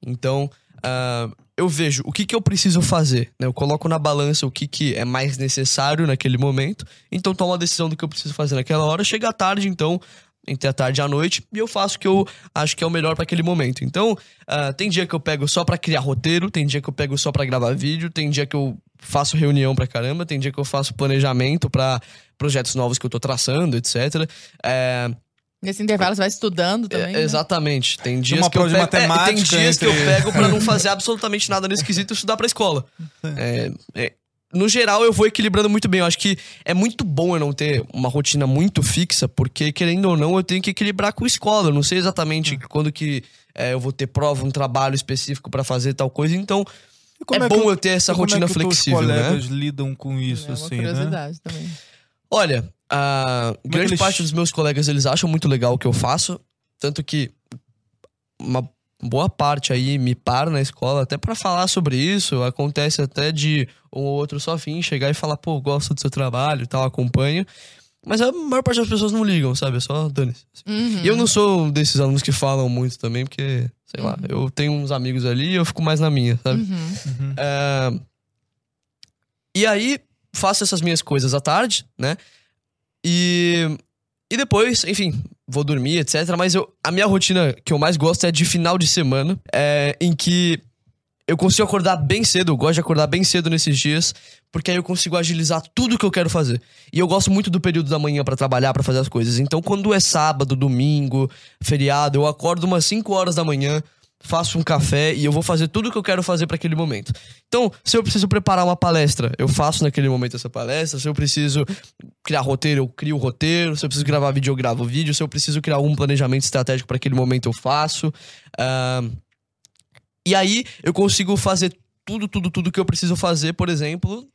Então, ah, eu vejo o que, que eu preciso fazer, né? Eu coloco na balança o que, que é mais necessário naquele momento, então tomo a decisão do que eu preciso fazer naquela hora. Chega à tarde, então, entre a tarde e a noite, e eu faço o que eu acho que é o melhor para aquele momento. Então, ah, tem dia que eu pego só pra criar roteiro, tem dia que eu pego só pra gravar vídeo, tem dia que eu faço reunião pra caramba, tem dia que eu faço planejamento pra projetos novos que eu tô traçando, etc. É,
Nesse intervalo você vai estudando também.
É,
né?
exatamente. Tem dias
uma
que eu pego, é, tem dias que eu
entre-
pego pra não fazer absolutamente nada nesse quesito e estudar pra escola. [LAUGHS] É, é, no geral, eu vou equilibrando muito bem. Eu acho que é muito bom eu não ter uma rotina muito fixa, porque, querendo ou não, eu tenho que equilibrar com a escola. Eu não sei exatamente quando que é, eu vou ter prova, um trabalho específico pra fazer tal coisa. Então,
como
é,
que
bom eu ter essa
como
rotina
é que os
flexível,
teus
né?
colegas lidam com isso,
é uma
assim, né?
curiosidade também.
Olha, a
é
grande
eles-
parte dos meus colegas, eles acham muito legal o que eu faço. Tanto que uma boa parte aí me para na escola até pra falar sobre isso. Acontece até de um ou outro só vir, chegar e falar, pô, gosto do seu trabalho e tal, acompanho. Mas a maior parte das pessoas não ligam, sabe? É só dane-se.
Uhum.
E eu não sou um desses alunos que falam muito também, porque, sei lá, eu tenho uns amigos ali e eu fico mais na minha, sabe?
Uhum.
É, E aí, faço essas minhas coisas à tarde, né? E, e depois, enfim, vou dormir, etc. Mas eu, a minha rotina que eu mais gosto é de final de semana, é, em que eu consigo acordar bem cedo, eu gosto de acordar bem cedo nesses dias, porque aí eu consigo agilizar tudo que eu quero fazer. E eu gosto muito do período da manhã pra trabalhar, pra fazer as coisas. Então, quando é sábado, domingo, feriado, eu acordo umas 5 horas da manhã, faço um café e eu vou fazer tudo que eu quero fazer pra aquele momento. Então, se eu preciso preparar uma palestra, eu faço naquele momento essa palestra. Se eu preciso criar roteiro, eu crio o roteiro. Se eu preciso gravar vídeo, eu gravo vídeo. Se eu preciso criar um planejamento estratégico pra aquele momento, eu faço. Ah, e aí eu consigo fazer tudo, tudo, tudo que eu preciso fazer, por exemplo,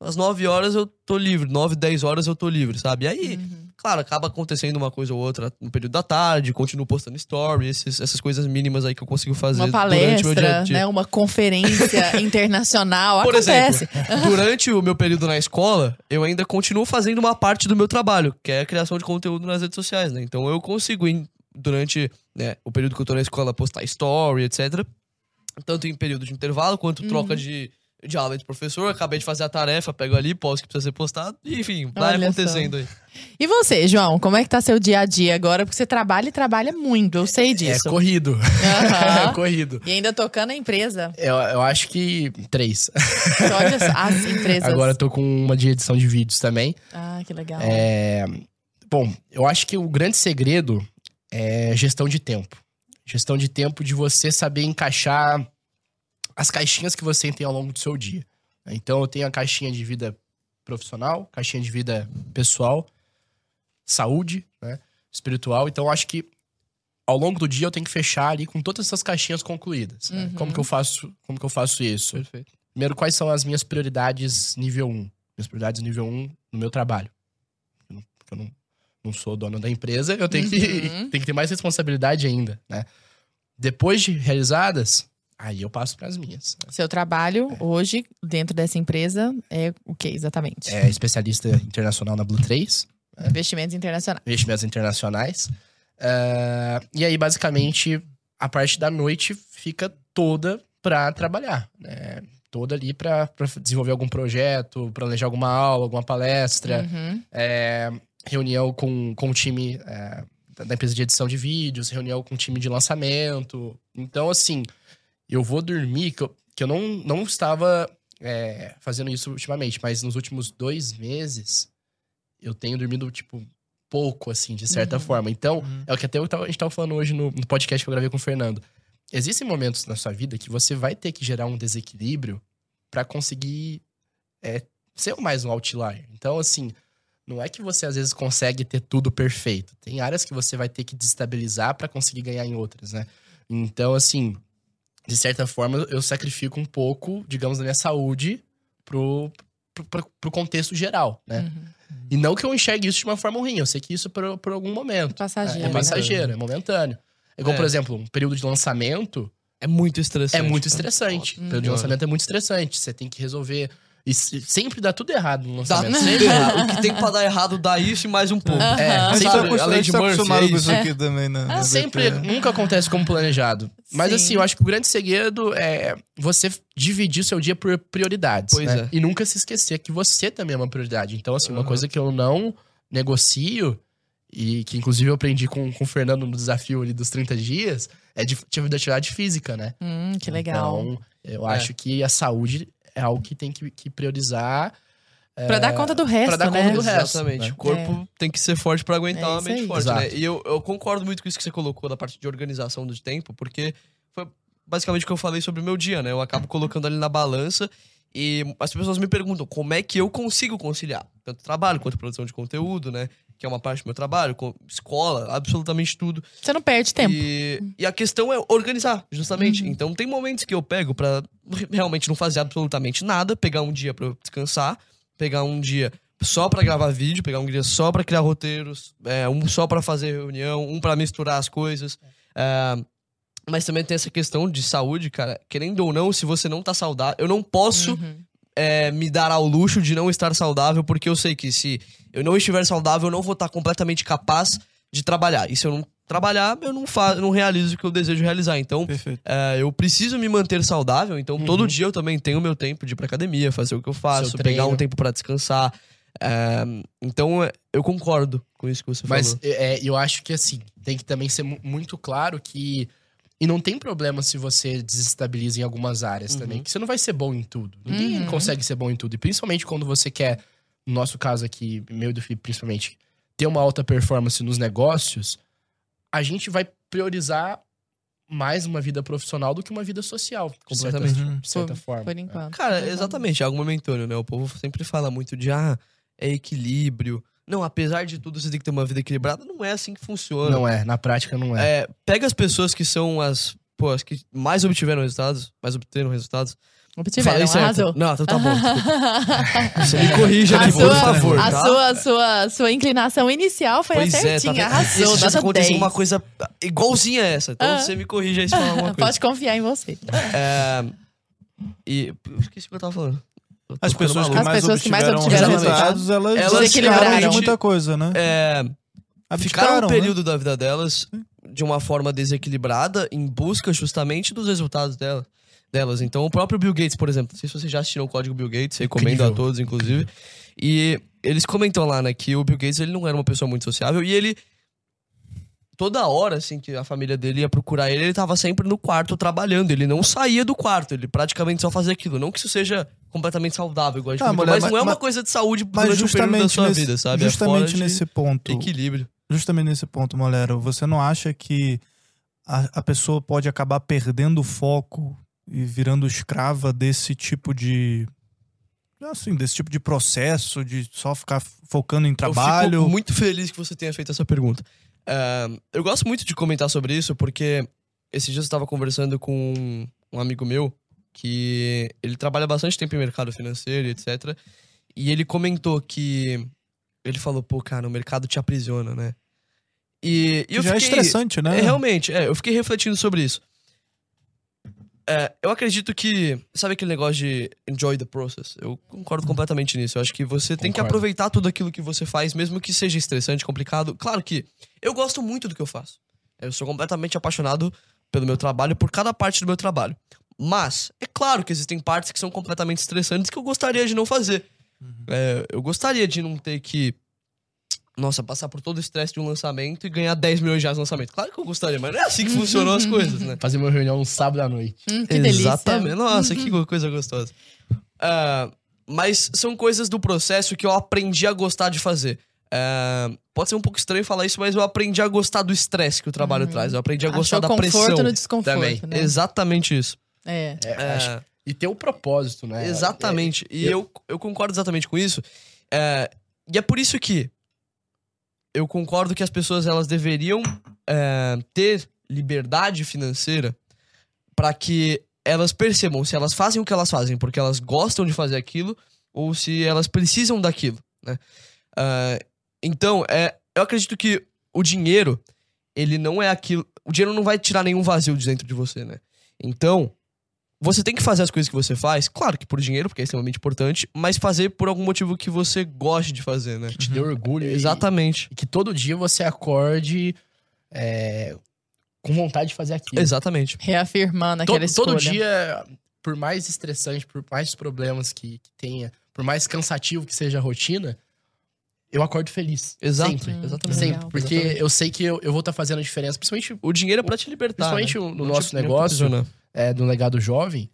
às 9 horas eu tô livre, 9, 10 horas eu tô livre, sabe? E aí,
Uhum.
Claro, acaba acontecendo uma coisa ou outra no período da tarde, continuo postando story, esses- essas coisas mínimas aí que eu consigo fazer
Uma
durante o meu dia
palestra,
a dia.
né? Uma conferência [LAUGHS] internacional.
Por
Acontece.
exemplo, durante o meu período na escola, eu ainda continuo fazendo uma parte do meu trabalho, que é a criação de conteúdo nas redes sociais, né? Então eu consigo, durante né, o período que eu tô na escola, postar story, etc. Tanto em período de intervalo, quanto
Uhum.
troca de, de aula de professor. Acabei de fazer a tarefa, pego ali, posto que precisa ser postado. E, enfim, vai
Olha
acontecendo aí.
E você, João, como é que tá seu dia a dia agora? Porque você trabalha e trabalha muito, eu sei
É
disso.
corrido.
Aham. [LAUGHS]
é corrido.
E ainda tocando a empresa.
Eu, eu acho que três.
Olha só, as [LAUGHS] empresas.
Agora eu tô com uma de edição de vídeos também.
Ah, que legal.
É, Bom, eu acho que o grande segredo é gestão de tempo. Gestão de tempo de você saber encaixar as caixinhas que você tem ao longo do seu dia. Então eu tenho a caixinha de vida profissional, caixinha de vida pessoal, saúde, né, espiritual. Então eu acho que ao longo do dia eu tenho que fechar ali com todas essas caixinhas concluídas. né?
Uhum.
Como que eu faço? Como que eu faço isso?
Perfeito.
Primeiro, quais são as minhas prioridades nível 1? Minhas prioridades nível 1 no meu trabalho. Eu não- Porque eu não, não sou dono da empresa, eu tenho que,
Uhum. [LAUGHS]
tenho que ter mais responsabilidade ainda, né? Depois de realizadas, aí eu passo para as minhas.
Seu trabalho hoje, dentro dessa empresa, é o que exatamente?
É especialista internacional na Blue 3,
Investimentos internacionais.
investimentos internacionais. Ah, e aí, basicamente, a parte da noite fica toda para trabalhar, né? Toda ali para desenvolver algum projeto, planejar alguma aula, alguma palestra.
Uhum.
é, reunião com, com o time é, da empresa de edição de vídeos, reunião com o time de lançamento. Então, assim, eu vou dormir, que eu, que eu não, não estava é, fazendo isso ultimamente, mas nos últimos dois meses eu tenho dormido, tipo, pouco, assim, de certa
Uhum.
forma. Então,
Uhum.
é o que até eu a gente tava falando hoje no, no podcast que eu gravei com o Fernando. Existem momentos na sua vida que você vai ter que gerar um desequilíbrio para conseguir é, ser mais um outlier. Então, assim, não é que você às vezes consegue ter tudo perfeito. Tem áreas que você vai ter que desestabilizar para conseguir ganhar em outras, né? Então, assim, de certa forma, eu sacrifico um pouco, digamos, da minha saúde pro, pro, pro- pro contexto geral, né?
Uhum.
E não que eu enxergue isso de uma forma ruim, eu sei que isso é por, por algum momento.
Passageiro.
É, é
né?
passageiro, é momentâneo. É igual,
É.
por exemplo, um período de lançamento
É muito
é
estressante.
muito
cara.
estressante.
Uhum.
O período de lançamento é muito estressante. Você tem que resolver. E se- sempre dá tudo errado no
Dá
lançamento.
tudo
Sempre-
errado. O que tem pra dar errado dá isso e mais um pouco.
É, sempre-
Sabe,
acostum-
a lei
a gente
de Murphy,
acostumado
é
com
isso.
aqui também, né?
Ah, sempre, nunca acontece como planejado. Mas
Sim.
assim, eu acho que o grande segredo é você dividir o seu dia por prioridades.
Pois
né?
é.
E nunca se esquecer que você também é uma prioridade. Então, assim, uma
Uhum.
coisa que eu não negocio, e que inclusive eu aprendi com, com o Fernando no desafio ali dos 30 dias, é de, de atividade física, né?
Hum, que legal.
Então, eu
É.
acho que a saúde é algo que tem que, que priorizar.
Pra dar conta do resto,
pra dar
né?
conta do resto.
Exatamente.
né?
O corpo tem que ser forte pra aguentar
É
uma mente
aí.
forte,
Exato.
né? E eu, eu concordo muito com isso que você colocou da parte de organização do tempo, porque foi basicamente o que eu falei sobre o meu dia, né? Eu acabo colocando ali na balança e as pessoas me perguntam como é que eu consigo conciliar tanto trabalho quanto produção de conteúdo, né? Que é uma parte do meu trabalho, escola, absolutamente tudo.
Você não perde tempo.
E, e a questão é organizar, justamente.
Uhum.
Então tem momentos que eu pego pra realmente não fazer absolutamente nada, pegar um dia pra eu descansar, pegar um dia só pra gravar vídeo, pegar um dia só pra criar roteiros, é, um só pra fazer reunião, um pra misturar as coisas. É, mas também tem essa questão de saúde, cara. Querendo ou não, se você não tá saudável, eu não posso
Uhum.
é, me dar ao luxo de não estar saudável, porque eu sei que se eu não estiver saudável, eu não vou estar completamente capaz de trabalhar. E se eu não trabalhar, eu não, faço, não realizo o que eu desejo realizar. Então, é, eu preciso me manter saudável, então todo
Uhum.
dia eu também tenho meu tempo de ir pra academia, fazer o que eu faço, pegar um tempo pra descansar. É, então, eu concordo com isso que você
Mas
falou.
é, eu acho que assim, tem que também ser mu- muito claro que. E não tem problema se você desestabiliza em algumas áreas
Uhum.
também, que você não vai ser bom em tudo. Ninguém
Uhum.
consegue ser bom em tudo. E principalmente quando você quer, no nosso caso aqui, meu e do Felipe principalmente, ter uma alta performance nos negócios, a gente vai priorizar mais uma vida profissional do que uma vida social, de certa,
Completamente.
de certa
Por-
forma.
Por enquanto.
Cara,
Por
exatamente, é algo momentâneo, né? O povo sempre fala muito de, ah, é equilíbrio. Não, apesar de tudo, você tem que ter uma vida equilibrada. Não é assim que funciona.
Não é, na prática não é.
É, pega as pessoas que são as, pô, as que mais obtiveram resultados, mais obteram resultados.
Obtiveram,
Falei certo.
arrasou.
Não, então tá bom. [LAUGHS] Você me corrija
A
aqui, por favor,
a
tá?
sua, sua, sua inclinação inicial foi
Pois é, tá
certinha,
vendo?
arrasou,
Esses dias
nota
aconteceu
10.
uma coisa igualzinha a essa. Então
Ah.
você me corrija aí se falar alguma [LAUGHS] coisa.
Pode confiar em você.
É, e eu esqueci o que eu tava falando. Eu
As pessoas que.
As
mais
pessoas que mais
obtiveram, resultados, elas,
Elas
de muita coisa, né?
É, ficaram um
né?
período da vida delas de uma forma desequilibrada em busca justamente dos resultados dela, delas. Então, o próprio Bill Gates, por exemplo, não sei se vocês já assistiram o Código Bill Gates, recomendo
Incrível.
a todos, inclusive. E eles comentam lá, né, que o Bill Gates ele não era uma pessoa muito sociável e ele toda hora assim que a família dele ia procurar ele, ele tava sempre no quarto trabalhando, ele não saía do quarto, ele praticamente só fazia aquilo. Não que isso seja completamente saudável, igual a gente comentou,
mulher,
mas não
mas-
é uma
mas-
coisa de saúde
Mas
período da
justamente
sua
nesse,
vida, sabe? É
justamente
de
nesse ponto,
equilíbrio.
justamente nesse ponto, Molero, você não acha que a, a pessoa pode acabar perdendo o foco e virando escrava desse tipo de assim, desse tipo de processo de só ficar focando em
Eu
trabalho?
fico muito feliz que você tenha feito essa pergunta. É, eu gosto muito de comentar sobre isso porque esses dias eu estava conversando com um amigo meu que ele trabalha bastante tempo em mercado financeiro etc. E ele comentou que ele falou, pô, cara, o mercado te aprisiona, né? E, e eu
já é
fiquei,
estressante, né?
É, realmente, é, eu fiquei refletindo sobre isso. É, eu acredito que. Sabe aquele negócio de enjoy the process? Eu concordo completamente nisso. Eu acho que você tem que aproveitar tudo aquilo que você faz, mesmo que seja estressante, complicado. Claro que eu gosto muito do que eu faço. Eu sou completamente apaixonado pelo meu trabalho, por cada parte do meu trabalho. Mas, é claro que existem partes que são completamente estressantes que eu gostaria de não fazer. É, eu gostaria de não ter que. Nossa, passar por todo o estresse de um lançamento e ganhar 10 milhões de reais no lançamento. Claro que eu gostaria, mas não é assim que funcionam as coisas, né?
Fazer uma reunião no sábado à noite.
Hum, que delícia.
Exatamente. Nossa, que go- coisa gostosa. Ah, mas são coisas do processo que eu aprendi a gostar de fazer. Ah, pode ser um pouco estranho falar isso, mas eu aprendi a gostar do estresse que o trabalho traz. Eu aprendi a gostar
Achou
da
conforto
pressão.
no desconforto,
também.
né?
Exatamente isso.
É.
É,
É,
acho- E ter o propósito, né?
Exatamente. e eu, eu concordo exatamente com isso. É, e é por isso que eu concordo que as pessoas elas deveriam é, ter liberdade financeira para que elas percebam se elas fazem o que elas fazem porque elas gostam de fazer aquilo ou se elas precisam daquilo, né? Ah, então, é, eu acredito que o dinheiro, ele não é aquilo. O dinheiro não vai tirar nenhum vazio de dentro de você, né? Então, você tem que fazer as coisas que você faz, claro que por dinheiro, porque é extremamente importante, mas fazer por algum motivo que você goste de fazer, né?
Que te dê orgulho. e-
Exatamente.
E que todo dia você acorde é, com vontade de fazer aquilo.
Exatamente.
Reafirmando
To-
aquela
todo
escolha.
dia, por mais estressante, por mais problemas que, que tenha, por mais cansativo que seja a rotina, eu acordo feliz.
Exato.
Sempre.
Hum,
Exatamente.
legal.
Sempre. Porque
Exatamente.
eu sei que eu, eu vou estar fazendo a diferença, principalmente
O dinheiro é pra te libertar.
Principalmente
né?
no
Não
nosso negócio, é, do legado jovem.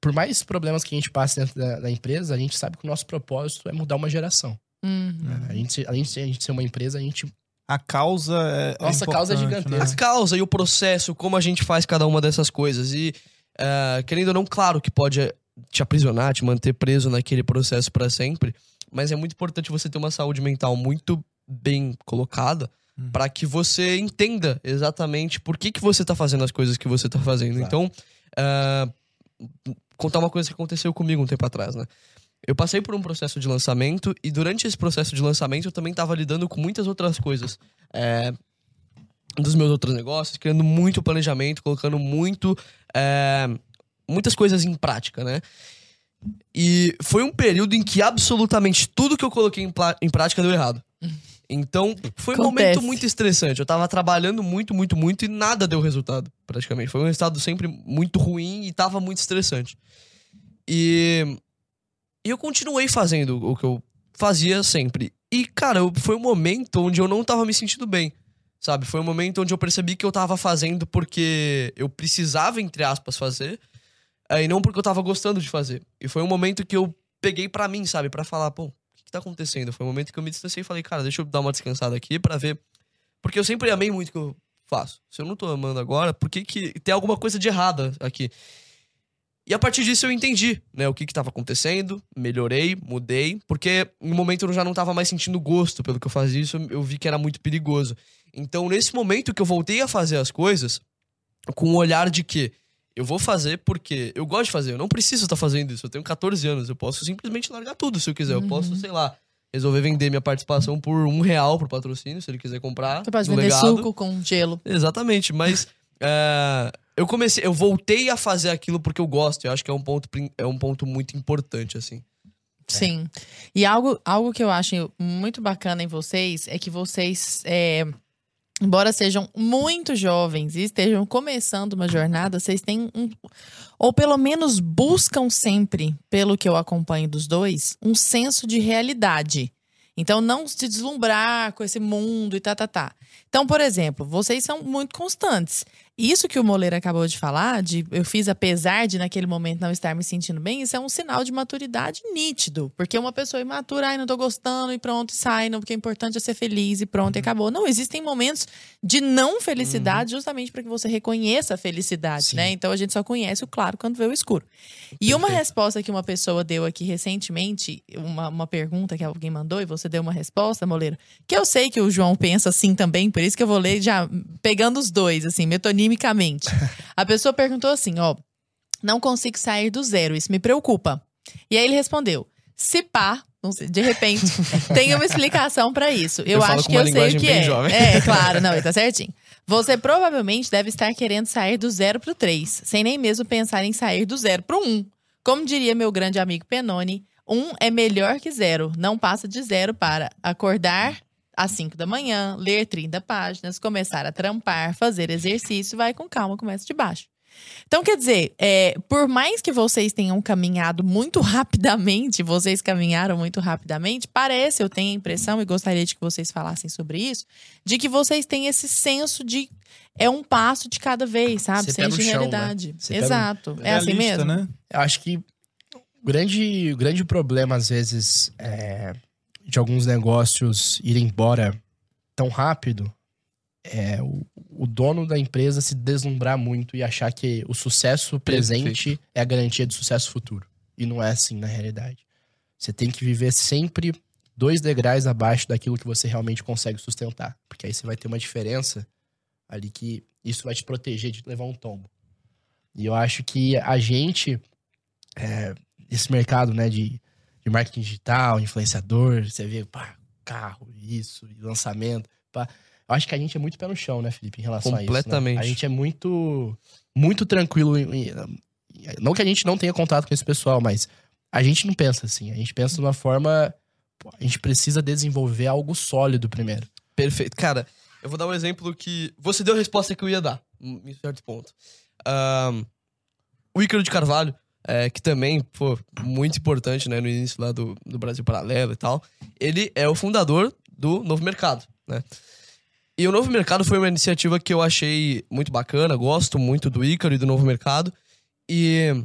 por mais problemas que a gente passe dentro da, da empresa, a gente sabe que o nosso propósito é mudar uma geração.
Uhum.
A gente, além de ser- a gente ser uma empresa, a gente.
A causa é.
Nossa, a causa é
importante,
gigantesca.
A causa e o processo, como a gente faz cada uma dessas coisas. E, eh, querendo ou não, claro que pode eh, te aprisionar, te manter preso naquele processo pra sempre. Mas é muito importante você ter uma saúde mental muito bem colocada
Hum.
pra que você entenda exatamente por que, que você tá fazendo as coisas que você tá fazendo. Então, eh, contar uma coisa que aconteceu comigo um tempo atrás, né? Eu passei por um processo de lançamento e durante esse processo de lançamento eu também tava lidando com muitas outras coisas. É, dos meus outros negócios, criando muito planejamento, colocando muito é, muitas coisas em prática, né? E foi um período em que absolutamente tudo que eu coloquei em, em prática deu errado. Então, foi um
Acontece.
momento muito estressante. Eu tava trabalhando muito, muito, muito e nada deu resultado, praticamente. Foi um resultado sempre muito ruim e tava muito estressante. E, e eu continuei fazendo o que eu fazia sempre. E, cara, eu- foi um momento onde eu não tava me sentindo bem. Sabe? Foi um momento onde eu percebi que eu tava fazendo porque eu precisava, entre aspas, fazer. eh, E não porque eu tava gostando de fazer. E foi um momento que eu peguei pra mim, sabe? Pra falar, pô, que, tá acontecendo? Foi um momento que eu me distanciei e falei, cara, deixa eu dar uma descansada aqui pra ver. Porque eu sempre amei muito o que eu faço. Se eu não tô amando agora, por que, que tem alguma coisa de errada aqui? E a partir disso eu entendi, né, o que que tava acontecendo, melhorei, mudei, porque no momento eu já não tava mais sentindo gosto pelo que eu fazia, isso eu vi que era muito perigoso. Então, nesse momento que eu voltei a fazer as coisas, com o olhar de que eu vou fazer porque eu gosto de fazer, eu não preciso estar fazendo isso, eu tenho 14 anos, eu posso simplesmente largar tudo se eu quiser, eu posso, sei lá, resolver vender minha participação por um real pro patrocínio, se ele quiser comprar.
Você pode vender
legado.
suco com gelo.
Exatamente, mas [LAUGHS] é, eu comecei, eu voltei a fazer aquilo porque eu gosto. Eu acho que é um ponto, é um ponto muito importante, assim.
Sim. E algo, algo que eu acho muito bacana em vocês é que vocês, é, embora sejam muito jovens e estejam começando uma jornada, vocês têm um. Ou pelo menos buscam sempre, pelo que eu acompanho dos dois, um senso de realidade. Então, não se deslumbrar com esse mundo e tá, tá, tá. Então, por exemplo, vocês são muito constantes. Isso que o Moleiro acabou de falar, de eu fiz apesar de naquele momento não estar me sentindo bem, isso é um sinal de maturidade nítido. Porque uma pessoa imatura, ai, não tô gostando, e pronto, sai, não, porque o importante é ser feliz, e pronto, e acabou. Não, existem momentos de não felicidade justamente para que você reconheça a felicidade,
Sim.
né? Então a gente só conhece o claro quando vê o escuro. E uma resposta que uma pessoa deu aqui recentemente, uma, uma pergunta que alguém mandou, e você deu uma resposta, Moleiro, que eu sei que o João pensa assim também, por isso que eu vou ler já pegando os dois, assim, metonimicamente. A pessoa perguntou assim, ó, não consigo sair do zero, isso me preocupa. E aí ele respondeu, se pá, não sei, de repente, [LAUGHS] tem uma explicação pra isso. Eu,
Eu
acho que eu sei o que é.
jovem.
É, claro, não, ele tá certinho. Você provavelmente deve estar querendo sair do zero pro três, sem nem mesmo pensar em sair do zero pro um. Como diria meu grande amigo Penone, um é melhor que zero. Não passa de zero para acordar às 5 da manhã, ler 30 páginas, começar a trampar, fazer exercício, vai com calma, começa de baixo. Então, quer dizer, é, por mais que vocês tenham caminhado muito [LAUGHS] rapidamente, vocês caminharam muito rapidamente, parece, eu tenho a impressão, e gostaria de que vocês falassem sobre isso, de que vocês têm esse senso de é um passo de cada vez, sabe? Senso de
chão, né?
realidade.
No-
Exato. É assim mesmo?
né?
Eu acho que o grande, o grande problema, às vezes, é, de alguns negócios irem embora tão rápido é o, o dono da empresa se deslumbrar muito e achar que o sucesso presente é a garantia de sucesso futuro. E não é assim na realidade. Você tem que viver sempre dois degraus abaixo daquilo que você realmente consegue sustentar. Porque aí você vai ter uma diferença ali que isso vai te proteger de levar um tombo. E eu acho que a gente, é, esse mercado né, de, de marketing digital, influenciador, você vê, pá, carro, isso, lançamento, pá. Eu acho que a gente é muito pé no chão, né, Felipe, em relação a isso.
Completamente.
né? A gente é muito, muito tranquilo. em- não que a gente não tenha contato com esse pessoal, mas a gente não pensa assim. A gente pensa de uma forma. a gente precisa desenvolver algo sólido primeiro.
Perfeito. Cara, eu vou dar um exemplo que. Você deu a resposta que eu ia dar, em certo ponto. Ahn, o Ícaro de Carvalho, é, que também, pô, muito importante, né, no início lá do, do Brasil Paralelo e tal, ele é o fundador do Novo Mercado, né? E o Novo Mercado foi uma iniciativa que eu achei muito bacana, gosto muito do Ícaro e do Novo Mercado. E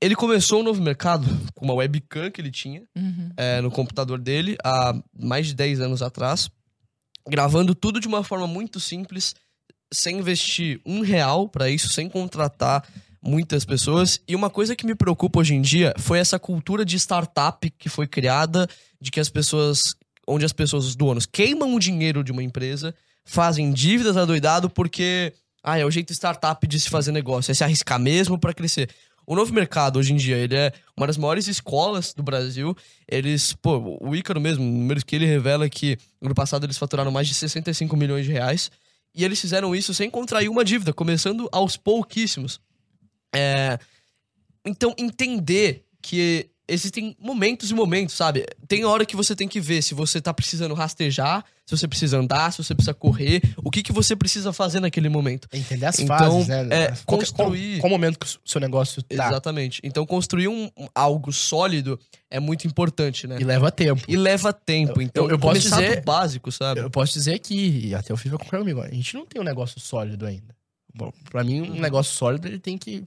Ele começou um novo mercado com uma webcam que ele tinha
Uhum.
é, no computador dele há mais de 10 anos atrás, gravando tudo de uma forma muito simples, sem investir um real pra isso, sem contratar muitas pessoas. E uma coisa que me preocupa hoje em dia foi essa cultura de startup que foi criada, de que as pessoas, onde as pessoas, os donos, queimam o dinheiro de uma empresa, fazem dívidas adoidado porque ah, é o jeito startup de se fazer negócio, é se arriscar mesmo pra crescer. O novo mercado hoje em dia, ele é uma das maiores escolas do Brasil. Eles, pô, o Ícaro mesmo, números que ele revela é que no ano passado eles faturaram mais de 65 milhões de reais. E eles fizeram isso sem contrair uma dívida, começando aos pouquíssimos. É, Então, entender que existem momentos e momentos, sabe? Tem hora que você tem que ver se você tá precisando rastejar, se você precisa andar, se você precisa correr, o que, que você precisa fazer naquele momento.
Entender as
Então,
fases, né?
é,
Qual,
construir-
Qual, qual momento que o seu negócio tá.
Exatamente. Então, construir um, algo sólido é muito importante, né?
E leva tempo.
E leva tempo. Então,
eu- eu posso dizer-
básico, sabe?
Eu posso dizer que, e até o Fih vai concordar comigo, a gente não tem um negócio sólido ainda. Pra mim,
Uhum.
um negócio sólido, ele tem que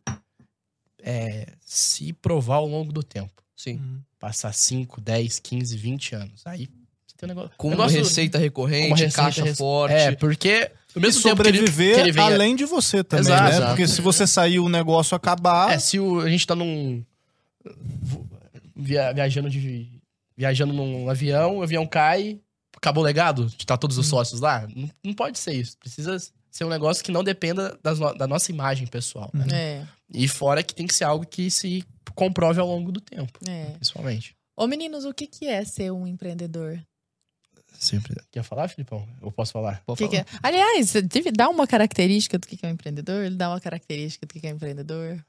é, se provar ao longo do tempo.
Sim.
Passar 5, 10, 15, 20 anos. Aí você tem um negócio...
Com
negócio-
receita recorrente,
uma receita
caixa
rec-
forte.
É, porque...
E
mesmo tempo que ele-
sobreviver
que ele venha-
além de você também,
Exato,
né?
exato.
Porque se você sair o negócio acabar,
É, se o- a gente tá num. via- viajando de. Viajando num avião, o avião cai, acabou o legado, tá todos os sócios lá. Não, não pode ser isso. Precisa ser um negócio que não dependa das no- da nossa imagem pessoal. né?
É,
E fora que tem que ser algo que se comprove ao longo do tempo,
é.
principalmente.
Ô, meninos, o que, que é ser um empreendedor?
Sempre. Quer falar, Filipão? Eu posso falar?
Que que
falar.
é? Aliás, deve dar uma característica do que que é um empreendedor? Ele dá uma característica do que que é um empreendedor?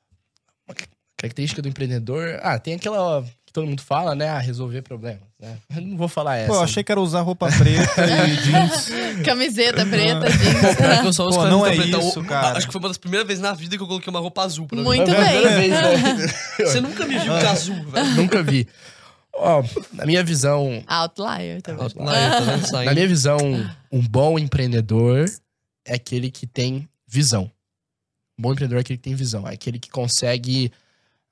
Característica do empreendedor. Ah, tem aquela que todo mundo fala, né? Ah, resolver problemas. Né? [LAUGHS] Eu não vou falar essa.
pô, eu achei que era usar roupa preta e [LAUGHS] jeans.
Camiseta preta, jeans.
Eu só uso
Pô, não é
preta.
isso, cara.
Acho que foi uma das primeiras vezes na vida que eu coloquei uma roupa azul pra
Muito
mim.
Bem.
vez, né? [LAUGHS]
Você nunca me viu de azul, velho.
Nunca vi. Ó, na minha visão,
Outlier também.
Lá, tá vendo?
Na minha visão, um bom empreendedor é aquele que tem visão. Um bom empreendedor é aquele que tem visão. É aquele que consegue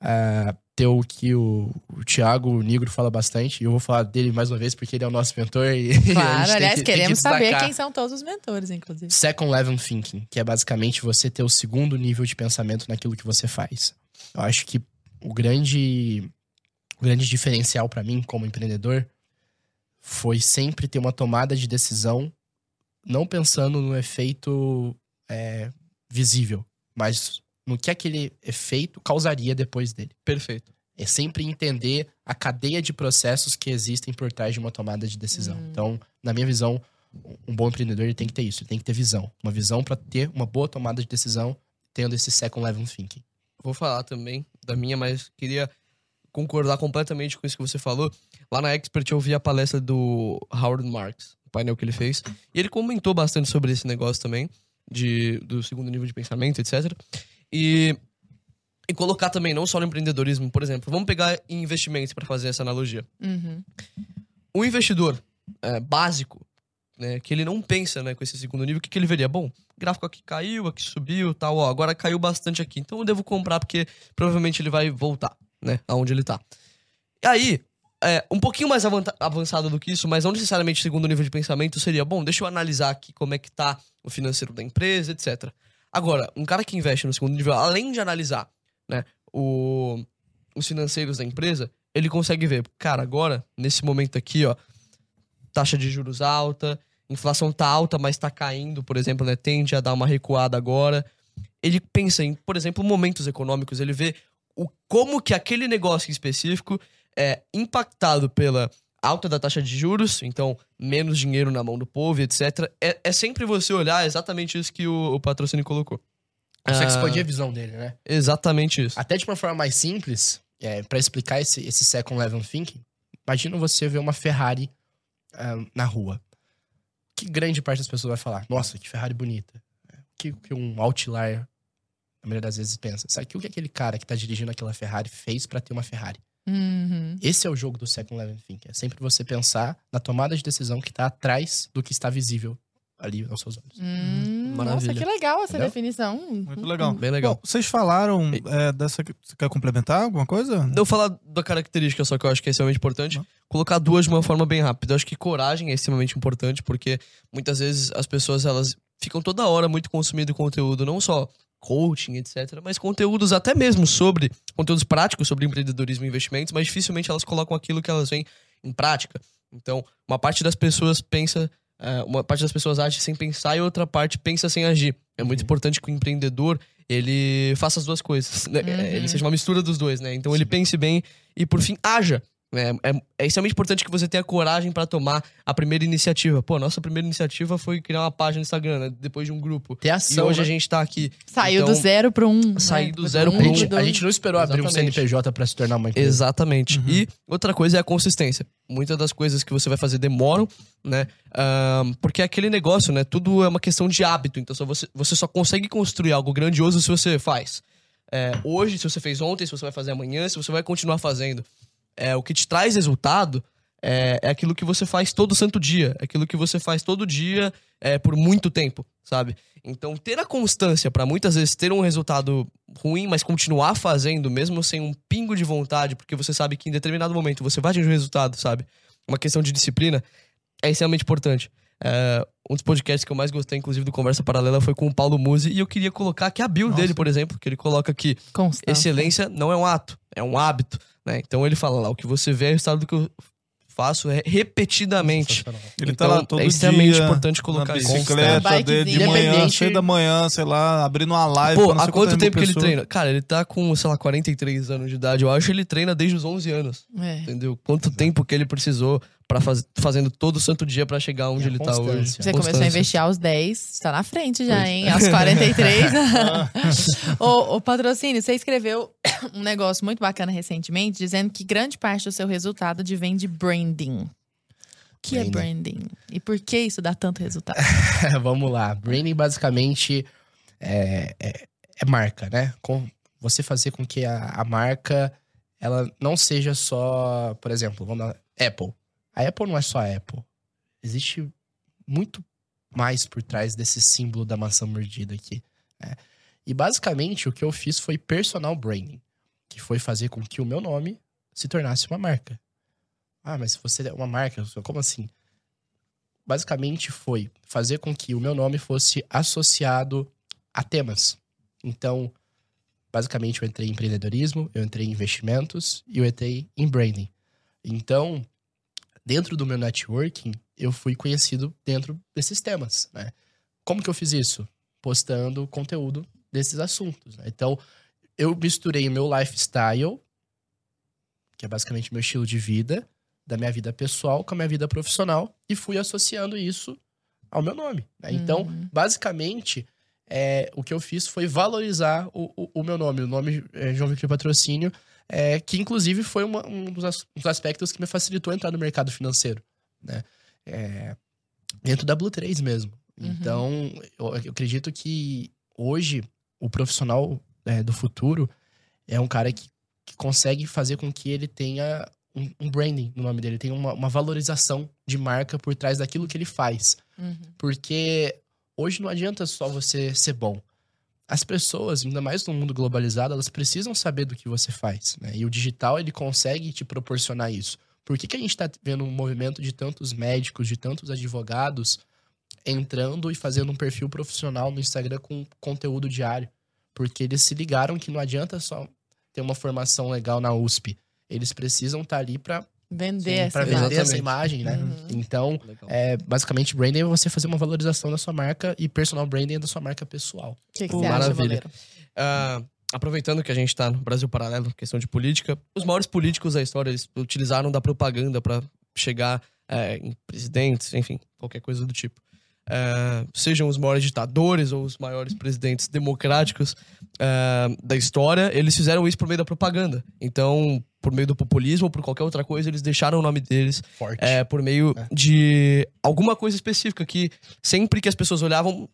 ah, ter o que o, o Thiago Nigro fala bastante. E eu vou falar dele mais uma vez porque ele é o nosso mentor. E [LAUGHS]
Claro, aliás,
que- tem que
queremos saber quem são todos os mentores, inclusive.
Second Level Thinking, que é basicamente você ter o segundo nível de pensamento naquilo que você faz. Eu acho que o grande, o grande diferencial pra mim como empreendedor foi sempre ter uma tomada de decisão não pensando no efeito é, visível, mas no que aquele efeito causaria depois dele.
Perfeito.
É sempre entender a cadeia de processos que existem por trás de uma tomada de decisão.
Hum.
Então, na minha visão, um bom empreendedor ele tem que ter isso, ele tem que ter visão. Uma visão para ter uma boa tomada de decisão, tendo esse second level thinking.
Vou falar também da minha, mas queria concordar completamente com isso que você falou. Lá na Expert eu vi a palestra do Howard Marks, o painel que ele fez. E ele comentou bastante sobre esse negócio também, de, do segundo nível de pensamento, etc. E, e colocar também, não só no empreendedorismo, por exemplo, vamos pegar em investimentos para fazer essa analogia.
Uhum.
Um investidor é, básico, né, que ele não pensa né, com esse segundo nível, o que, que ele veria? Bom, gráfico aqui caiu, aqui subiu, tal, ó, agora caiu bastante aqui, então eu devo comprar porque provavelmente ele vai voltar, né, aonde ele tá. E aí, é, um pouquinho mais avançado do que isso, mas não necessariamente segundo nível de pensamento, seria, bom, deixa eu analisar aqui como é que tá o financeiro da empresa, etc. Agora, um cara que investe no segundo nível, além de analisar, né, o, os financeiros da empresa, ele consegue ver, cara, agora, nesse momento aqui, ó, taxa de juros alta, inflação tá alta, mas tá caindo, por exemplo, né? Tende a dar uma recuada agora. Ele pensa em, por exemplo, momentos econômicos, ele vê o, como que aquele negócio específico é impactado pela alta da taxa de juros, então menos dinheiro na mão do povo, etc. É, é sempre você olhar exatamente isso que o, o patrocínio colocou.
Consegue
Ah,
expandir a visão dele, né?
Exatamente isso.
Até de uma forma mais simples, é, para explicar esse, esse second level thinking, imagina você ver uma Ferrari ah, na rua. Que grande parte das pessoas vai falar, nossa, que Ferrari bonita. O que, que um outlier, a maioria das vezes, pensa? Sabe o que aquele cara que tá dirigindo aquela Ferrari fez para ter uma Ferrari?
Uhum.
Esse é o jogo do second level thinking. É sempre você pensar na tomada de decisão que tá atrás do que está visível ali aos seus olhos.
Hum,
Maravilha.
Nossa, que legal essa
Entendeu?
definição.
Muito legal.
Bem legal.
Bom, vocês falaram é, dessa. Você quer complementar alguma coisa?
Não falar da característica só que eu acho que é extremamente importante.
Não.
Colocar duas de uma forma bem rápida. Eu acho que coragem é extremamente importante, porque muitas vezes as pessoas elas ficam toda hora muito consumindo conteúdo, não só coaching, etc., mas conteúdos até mesmo sobre conteúdos práticos sobre empreendedorismo e investimentos, mas dificilmente elas colocam aquilo que elas veem em prática. Então, uma parte das pessoas pensa, eh, uma parte das pessoas age sem pensar e outra parte pensa sem agir. É muito importante que o empreendedor ele faça as duas coisas, né?
Uhum.
ele seja uma mistura dos dois, né? Então ele pense bem e por fim haja. É, é, é extremamente importante que você tenha coragem para tomar a primeira iniciativa. Pô, a nossa primeira iniciativa foi criar uma página no Instagram, né? depois de um grupo.
Ter
E
ação.
hoje
né?
a gente tá aqui.
Saiu
Então,
do zero pro um.
sair
né?
do zero
um,
pro
A
um.
gente,
dois.
a gente não esperou abrir um
Exatamente.
CNPJ pra se tornar uma empresa.
Exatamente. E outra coisa é a consistência. Muitas das coisas que você vai fazer demoram, né? Ahn, porque é aquele negócio, né? Tudo é uma questão de hábito. Então só você, você só consegue construir algo grandioso se você faz. É, hoje, se você fez ontem, se você vai fazer amanhã, se você vai continuar fazendo. É, o que te traz resultado é, é aquilo que você faz todo santo dia. É aquilo que você faz todo dia é, por muito tempo, sabe? Então, ter a constância para muitas vezes ter um resultado ruim, mas continuar fazendo, mesmo sem um pingo de vontade, porque você sabe que em determinado momento você vai atingir o resultado, sabe? Uma questão de disciplina é extremamente importante. É, um dos podcasts que eu mais gostei, inclusive, do Conversa Paralela foi com o Paulo Musi, e eu queria colocar aqui a bio
Nossa.
dele, por exemplo, que ele coloca que
Constância.
excelência não é um ato, é um hábito, né? Então ele fala lá, o que você vê é o resultado do que eu faço é repetidamente.
Ele
então,
tá lá todo
é extremamente
dia,
importante colocar
na
isso.
bicicleta de
Bikezinho.
manhã, seis da manhã, sei lá, abrindo uma live.
Pô, há quanto tempo que ele treina? Cara, ele tá com, sei lá, 43 anos de idade. Eu acho que ele treina desde os 11 anos.
É.
Entendeu? Quanto tempo que ele precisou para faz... fazendo todo santo dia pra chegar onde
E a
ele tá hoje.
constância.
Você começou a
Constância.
investir aos 10, tá na frente já, hein? Aos 43. [LAUGHS] ô, ô, patrocínio, você escreveu [COUGHS] um negócio muito bacana recentemente, dizendo que grande parte do seu resultado advém de branding. O que é branding? E por que isso dá tanto resultado? [LAUGHS]
Vamos lá. Branding basicamente é, é, é marca, né? Com você fazer com que a, a marca ela não seja só, por exemplo, vamos lá, Apple. A Apple não é só a Apple. Existe muito mais por trás desse símbolo da maçã mordida aqui. né? E basicamente o que eu fiz foi personal branding, que foi fazer com que o meu nome se tornasse uma marca. Ah, mas se você é uma marca, como assim? basicamente foi fazer com que o meu nome fosse associado a temas. Então, basicamente eu entrei em empreendedorismo, eu entrei em investimentos e eu entrei em branding. Então, dentro do meu networking, eu fui conhecido dentro desses temas, né? Como que eu fiz isso? Postando conteúdo desses assuntos. né? Então, eu misturei o meu lifestyle, que é basicamente meu estilo de vida, da minha vida pessoal com a minha vida profissional e fui associando isso ao meu nome. né? Então,
Uhum.
basicamente, é, o que eu fiz foi valorizar o, o, o meu nome, o nome é, João Victor Patrocínio, é, que inclusive foi uma- um dos, as- dos aspectos que me facilitou entrar no mercado financeiro, né? É, dentro da Blue 3 mesmo.
Uhum.
Então, eu, eu acredito que hoje o profissional é, do futuro é um cara que, que consegue fazer com que ele tenha um, um branding no nome dele, tenha uma, uma valorização de marca por trás daquilo que ele faz.
Uhum.
Porque hoje não adianta só você ser bom. As pessoas, ainda mais no mundo globalizado, elas precisam saber do que você faz. Né? E o digital, ele consegue te proporcionar isso. Por que, que a gente está vendo um movimento de tantos médicos, de tantos advogados entrando e fazendo um perfil profissional no Instagram com conteúdo diário? Porque eles se ligaram que não adianta só ter uma formação legal na USP. Eles precisam estar ali para
Vender essa
vender
imagem.
essa imagem, né?
Uhum.
Então, é, basicamente, branding é você fazer uma valorização da sua marca e personal branding é da sua marca pessoal.
O que, que
Pô,
você acha,
maravilha.
Boleiro?
Ah, aproveitando que a gente tá no Brasil Paralelo, questão de política, os maiores políticos da história, eles utilizaram da propaganda pra chegar é, em presidentes, enfim, qualquer coisa do tipo. É, sejam os maiores ditadores ou os maiores presidentes democráticos é, da história, eles fizeram isso por meio da propaganda. Então, por meio do populismo ou por qualquer outra coisa, eles deixaram o nome deles
Forte.
é, por meio
É.
de alguma coisa específica que sempre que as pessoas olhavam,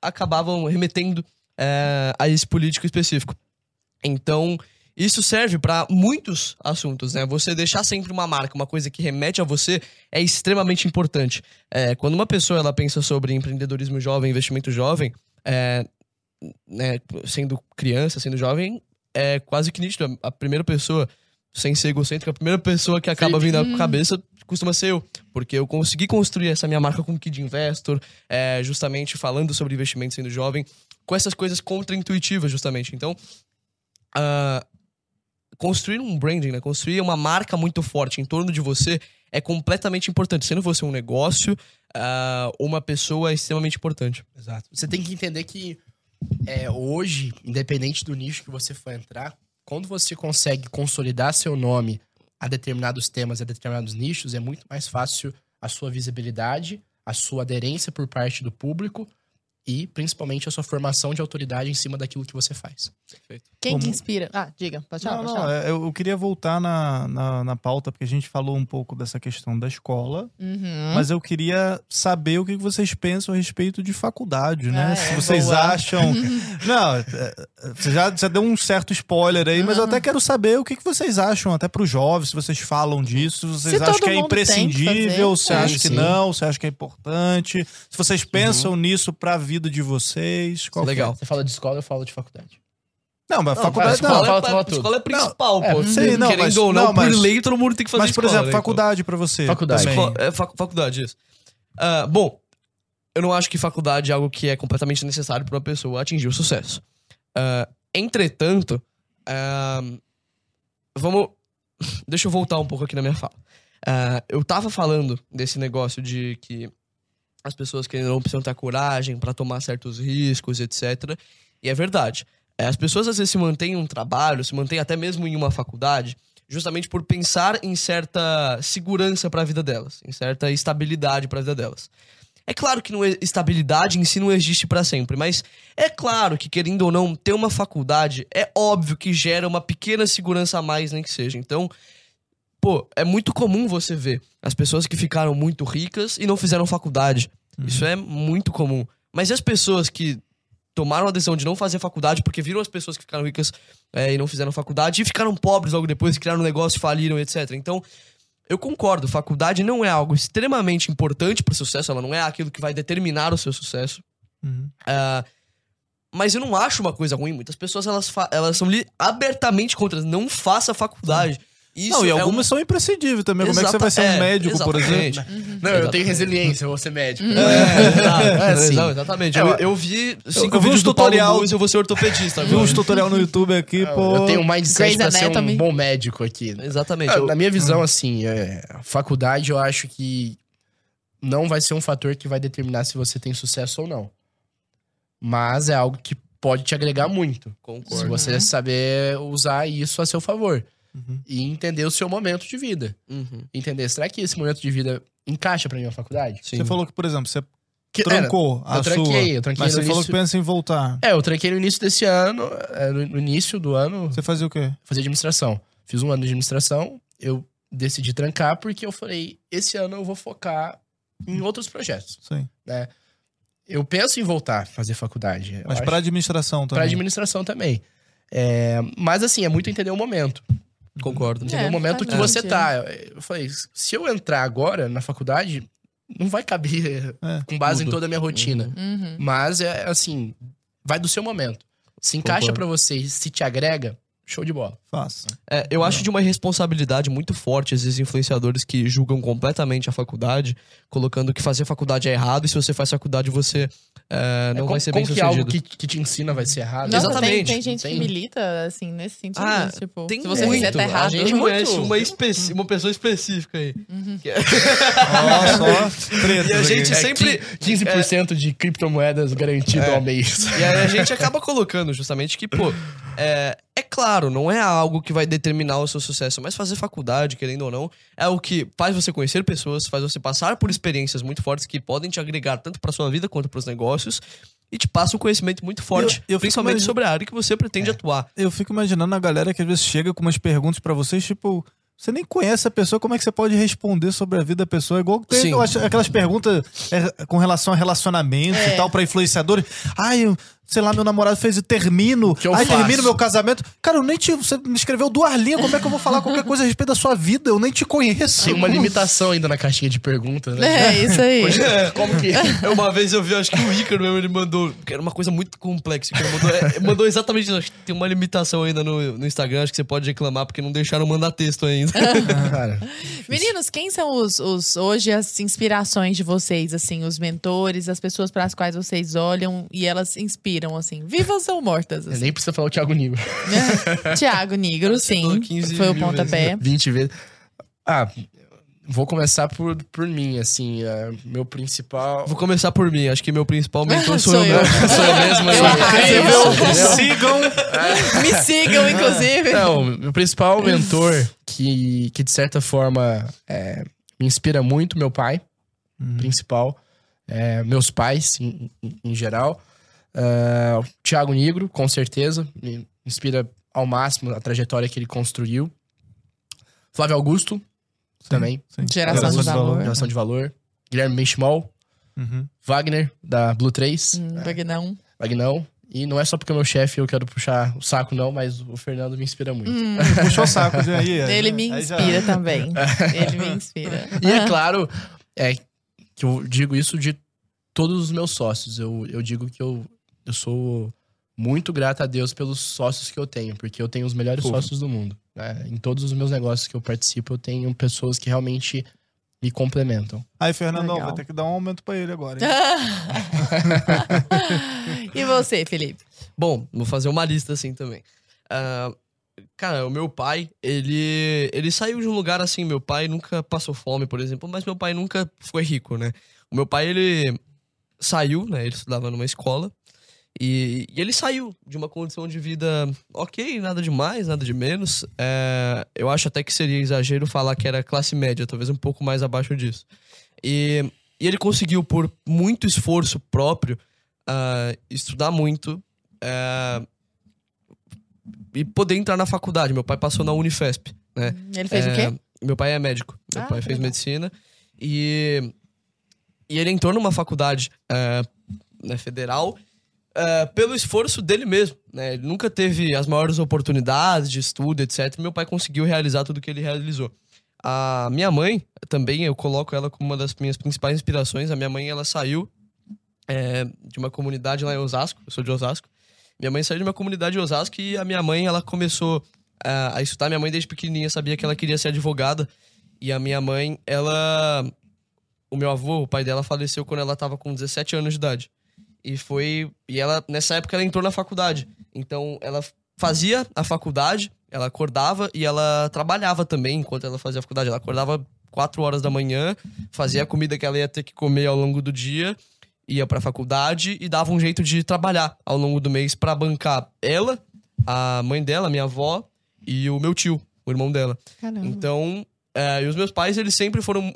acabavam remetendo é, a esse político específico. Então, isso serve para muitos assuntos, né? Você deixar sempre uma marca, uma coisa que remete a você, é extremamente importante. É, quando uma pessoa ela pensa sobre empreendedorismo jovem, investimento jovem, é, né, sendo criança, sendo jovem, é quase que nítido. A primeira pessoa, sem ser egocêntrica, a primeira pessoa que acaba vindo à cabeça costuma ser eu. Porque eu consegui construir essa minha marca com Kid Investor, é, justamente falando sobre investimento sendo jovem, com essas coisas contra-intuitivas, justamente. Então, ah, construir um branding, né? Construir uma marca muito forte em torno de você é completamente importante. Sendo você um negócio, ah, uma pessoa é extremamente importante.
Exato. Você tem que entender que é, hoje, independente do nicho que você for entrar, quando você consegue consolidar seu nome a determinados temas, a determinados nichos, é muito mais fácil a sua visibilidade, a sua aderência por parte do público e principalmente a sua formação de autoridade em cima daquilo que você faz.
Quem que
Como-
inspira? Ah, diga, pode falar.
Não,
pode
não,
falar.
é, eu queria voltar na, na, na pauta, porque a gente falou um pouco dessa questão da escola,
Uhum.
mas eu queria saber o que vocês pensam a respeito de faculdade, né?
Ah, é,
Se vocês
boa.
acham. [LAUGHS] não, é, você já, já deu um certo spoiler aí, mas eu até quero saber o que que vocês acham, até para os jovens, se vocês falam disso, se vocês
Se
acham que é imprescindível, se
é.
acham que não, se acham que é importante, se vocês pensam nisso para a vida de vocês. Qual é?
Legal.
Você fala de escola, eu falo de faculdade.
Não, mas
Não,
faculdade
fala,
não.
fala,
é,
fala tudo.
escola é principal,
É,
pô.
sei, não,
Querendo
mas-
ou não,
não, mas-
por lei, todo mundo tem que fazer
Mas, por
escola,
exemplo,
né, então.
faculdade para você.
Faculdade.
também.
Escola- é, fac- faculdade, isso. Ah, bom, eu não acho que faculdade é algo que é completamente necessário para uma pessoa atingir o sucesso. Ah, entretanto, ah, vamos. [LAUGHS] Deixa eu voltar um pouco aqui na minha fala. Eu tava falando desse negócio de que as pessoas ou não precisam ter coragem para tomar certos riscos, etc. E é verdade. É, As pessoas às vezes se mantêm em um trabalho, se mantêm até mesmo em uma faculdade, justamente por pensar em certa segurança para a vida delas, em certa estabilidade para a vida delas. É claro que não é- estabilidade em si não existe para sempre, mas é claro que querendo ou não ter uma faculdade é óbvio que gera uma pequena segurança a mais nem que seja. Então, pô, é muito comum você ver as pessoas que ficaram muito ricas e não fizeram faculdade. Isso é muito comum. Mas e as pessoas que tomaram a decisão de não fazer faculdade porque viram as pessoas que ficaram ricas é, e não fizeram faculdade e ficaram pobres logo depois, criaram um negócio, faliram, etc. Então, eu concordo, faculdade não é algo extremamente importante para o sucesso, ela não é aquilo que vai determinar o seu sucesso.
Uhum.
Ah, mas eu não acho uma coisa ruim. Muitas pessoas elas, elas são abertamente contra. Não faça faculdade. Isso
não, e
é
algumas
um-
são imprescindíveis também. Como é que você vai ser
Exata-
um
é,
médico, por
exatamente.
exemplo?
Não, eu tenho resiliência, eu vou ser médico.
É, [LAUGHS] exato,
É assim.
exatamente.
É,
Eu,
eu-
eu vi cinco
eu vi
vídeos Paulo
tutorial-
eu vou ser ortopedista.
Vi uns tutorial no YouTube aqui, pô.
Eu tenho um mindset
Grey's
pra ser um bom médico aqui.
Exatamente.
Ah,
eu-
Na minha visão, assim, é, faculdade eu acho que não vai ser um fator que vai determinar se você tem sucesso ou não. Mas é algo que pode te agregar muito. Se
Concordo.
você saber usar isso a seu favor.
Uhum.
E entender o seu momento de vida.
Uhum,
Entender, será que esse momento de vida encaixa pra minha faculdade?
sim.
Você falou que, por exemplo, você
Que,
trancou
é,
a
eu tranquei,
sua.
eu tranquei
Mas você falou
início-
que pensa em voltar.
É, eu tranquei no início desse ano, é, no início do ano,
Você fazia o quê?
fazer administração. Fiz um ano de administração, eu decidi trancar porque eu falei, esse ano eu vou focar em outros projetos.
Sim.
Eu penso em voltar a fazer faculdade.
Mas pra administração também.
pra administração também. É, mas assim, é muito entender o momento.
Concordo.
Entender
É,
o momento que você tá. Eu falei, se eu entrar agora na faculdade, não vai caber
É,
com base em
tudo.
toda a minha rotina.
Uhum.
Mas é assim, vai do seu momento. Se encaixa pra você e se te agrega, show de bola.
Faça.
É, eu acho de uma responsabilidade muito forte esses influenciadores que julgam completamente a faculdade, colocando que fazer faculdade é errado e se você faz faculdade você é, não
É,
vai ser bem
como que algo
sucedido.
que, que te ensina vai ser errado?
Nossa,
Exatamente.
Tem, tem gente
Tem.
que milita, assim, nesse sentido.
Ah,
tipo,
Tem
se você
muito.
fizer, tá errado.
A gente
Muito.
conhece uma, especi- uma pessoa específica aí.
Ó, [LAUGHS] só tretas
E a gente
aqui.
sempre-
É, 15% de criptomoedas garantido ao mês.
E aí a gente [LAUGHS] acaba colocando justamente que, pô, é, é claro, não é algo que vai determinar o seu sucesso, mas fazer faculdade, querendo ou não, é o que faz você conhecer pessoas, faz você passar por experiências muito fortes que podem te agregar tanto pra sua vida quanto pros negócios e te passa um conhecimento muito forte,
Eu- eu
principalmente
imagi-
sobre a área que você pretende atuar.
Eu fico imaginando a galera que às vezes chega com umas perguntas pra vocês, tipo, você nem conhece a pessoa, como é que você pode responder sobre a vida da pessoa? Igual que tem
Sim.
eu acho, aquelas perguntas é, com relação a relacionamentos
É.
e tal, pra influenciadores. Ai, eu- sei lá, meu namorado fez e termino.
que eu
aí
faço?
termino meu casamento. Cara, eu nem te. Você me escreveu duas linhas. Como é que eu vou falar qualquer coisa a respeito da sua vida? Eu nem te conheço.
Tem uma limitação ainda na caixinha de perguntas, né?
É, isso aí.
Como que.
É, [LAUGHS] Uma vez eu vi, acho que o Ícaro mesmo, ele mandou. Que era uma coisa muito complexa. que Ele mandou, é, mandou exatamente isso. Acho que tem uma limitação ainda no, no Instagram. Acho que você pode reclamar porque não deixaram mandar texto ainda. [LAUGHS] [LAUGHS]
Cara,
Meninos, quem são os, os hoje as inspirações de vocês, assim, os mentores, as pessoas para as quais vocês olham e elas inspiram, assim, vivas ou mortas? Assim.
nem precisa falar o Thiago Nigro. [LAUGHS]
Tiago Nigro, sim,
15
foi o pontapé.
20 vezes. Ah, vou começar por, por mim, assim. é, meu principal.
Vou começar por mim. Acho que meu principal mentor [LAUGHS] sou,
Sou
eu,
eu.
mesmo. Sou eu mesmo.
Eu
assim.
arraso.
Sigam.
Me sigam, inclusive.
Não, meu principal mentor, que, que de certa forma é, me inspira muito, meu pai, principal. é, meus pais, em, em- em geral. O Thiago Nigro, com certeza, me inspira ao máximo a trajetória que ele construiu. Flávio Augusto, também,
Sim.
Geração de valor.
geração de valor. Guilherme Benchimol,
Uhum.
Wagner, da Blue 3,
Hum, Vagnão.
Vagnão. E não é só porque é meu chefe eu quero puxar o saco, não, mas o Fernando me inspira muito.
Hum, [LAUGHS]
Puxou o saco. de aí, [LAUGHS] aí,
ele me
aí já-
inspira [LAUGHS] também. Ele me inspira.
E é claro, é que eu digo isso de todos os meus sócios. Eu, eu digo que eu, eu sou muito grato a Deus pelos sócios que eu tenho, porque eu tenho os melhores sócios do mundo. né? Em todos os meus negócios que eu participo, eu tenho pessoas que realmente me complementam.
Aí, Fernandão,
Legal.
vai ter que dar um aumento pra ele agora. hein? [LAUGHS]
e você, Felipe?
Bom, vou fazer uma lista assim também. Ah, cara, o meu pai, ele, ele saiu de um lugar assim. Meu pai nunca passou fome, por exemplo, mas meu pai nunca foi rico, né? O meu pai, ele saiu, né? Ele estudava numa escola. E, e ele saiu de uma condição de vida ok, nada de mais, nada de menos. É, eu acho até que seria exagero falar que era classe média, talvez um pouco mais abaixo disso. E, e ele conseguiu, por muito esforço próprio, ah, estudar muito ah, e poder entrar na faculdade. Meu pai passou na Unifesp, né?
Ele fez o
É,
quê?
Meu pai é médico. Meu
Ah,
pai fez
legal.
medicina. E, e ele entrou numa faculdade é, né, federal é, pelo esforço dele mesmo. Né? Ele nunca teve as maiores oportunidades de estudo, etc. Meu pai conseguiu realizar tudo que ele realizou. A minha mãe, também, eu coloco ela como uma das minhas principais inspirações. A minha mãe, ela saiu é, de uma comunidade lá em Osasco. Eu sou de Osasco. Minha mãe saiu de uma comunidade de Osasco e a minha mãe, ela começou a, a estudar. Minha mãe, desde pequenininha, sabia que ela queria ser advogada. E a minha mãe, ela... O meu avô, o pai dela, faleceu quando ela tava com 17 anos de idade. E foi... E ela, nessa época, ela entrou na faculdade. Então, ela fazia a faculdade, ela acordava e ela trabalhava também enquanto ela fazia a faculdade. Ela acordava 4 horas da manhã, fazia a comida que ela ia ter que comer ao longo do dia, ia pra faculdade e dava um jeito de trabalhar ao longo do mês pra bancar ela, a mãe dela, minha avó e o meu tio, o irmão dela.
Caramba.
Então, é, e os meus pais, eles sempre foram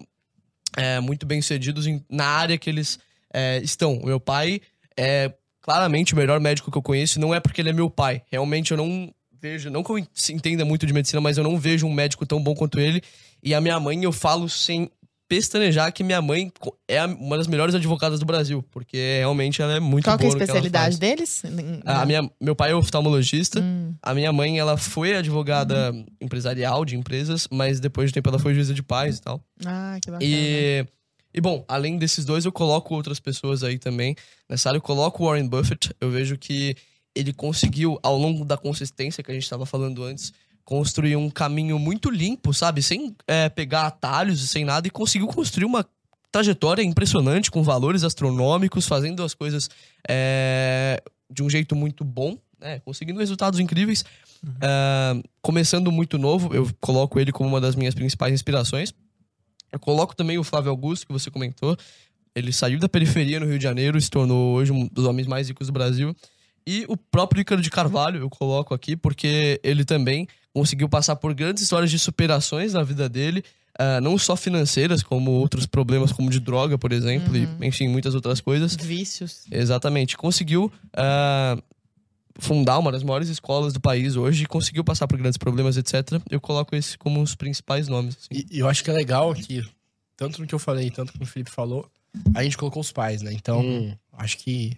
é, muito bem sucedidos em- na área que eles é, estão. O meu pai é claramente o melhor médico que eu conheço, não é porque ele é meu pai. Realmente eu não vejo, não que eu entenda muito de medicina, mas eu não vejo um médico tão bom quanto ele. E a minha mãe, eu falo sem pestanejar que minha mãe é a- uma das melhores advogadas do Brasil, porque realmente ela é muito
Qual que é a
boa no que ela
especialidade deles?
A minha, meu pai é oftalmologista.
Hum.
A minha mãe, ela foi advogada empresarial de empresas, mas depois de tempo ela foi juíza de paz e tal.
Ah, que bacana.
E, e bom, além desses dois, eu coloco outras pessoas aí também. Nessa área eu coloco o Warren Buffett. Eu vejo que ele conseguiu, ao longo da consistência que a gente estava falando antes, construir um caminho muito limpo, sabe? Sem é, pegar atalhos e sem nada, e conseguiu construir uma trajetória impressionante, com valores astronômicos, fazendo as coisas é, de um jeito muito bom, né? Conseguindo resultados incríveis. É, começando muito novo, eu coloco ele como uma das minhas principais inspirações. Eu coloco também o Flávio Augusto, que você comentou. Ele saiu da periferia no Rio de Janeiro, se tornou hoje um dos homens mais ricos do Brasil. E o próprio Ícaro de Carvalho, eu coloco aqui, porque ele também conseguiu passar por grandes histórias de superações na vida dele, ah, não só financeiras, como outros problemas, como de droga, por exemplo, e enfim, muitas outras coisas.
Vícios.
Exatamente. Conseguiu ah, fundar uma das maiores escolas do país hoje, e conseguiu passar por grandes problemas, etc. Eu coloco esse como os principais nomes. assim.
E, e eu acho que é legal que, tanto no que eu falei, tanto no que o Felipe falou, a gente colocou os pais, né? Então, acho que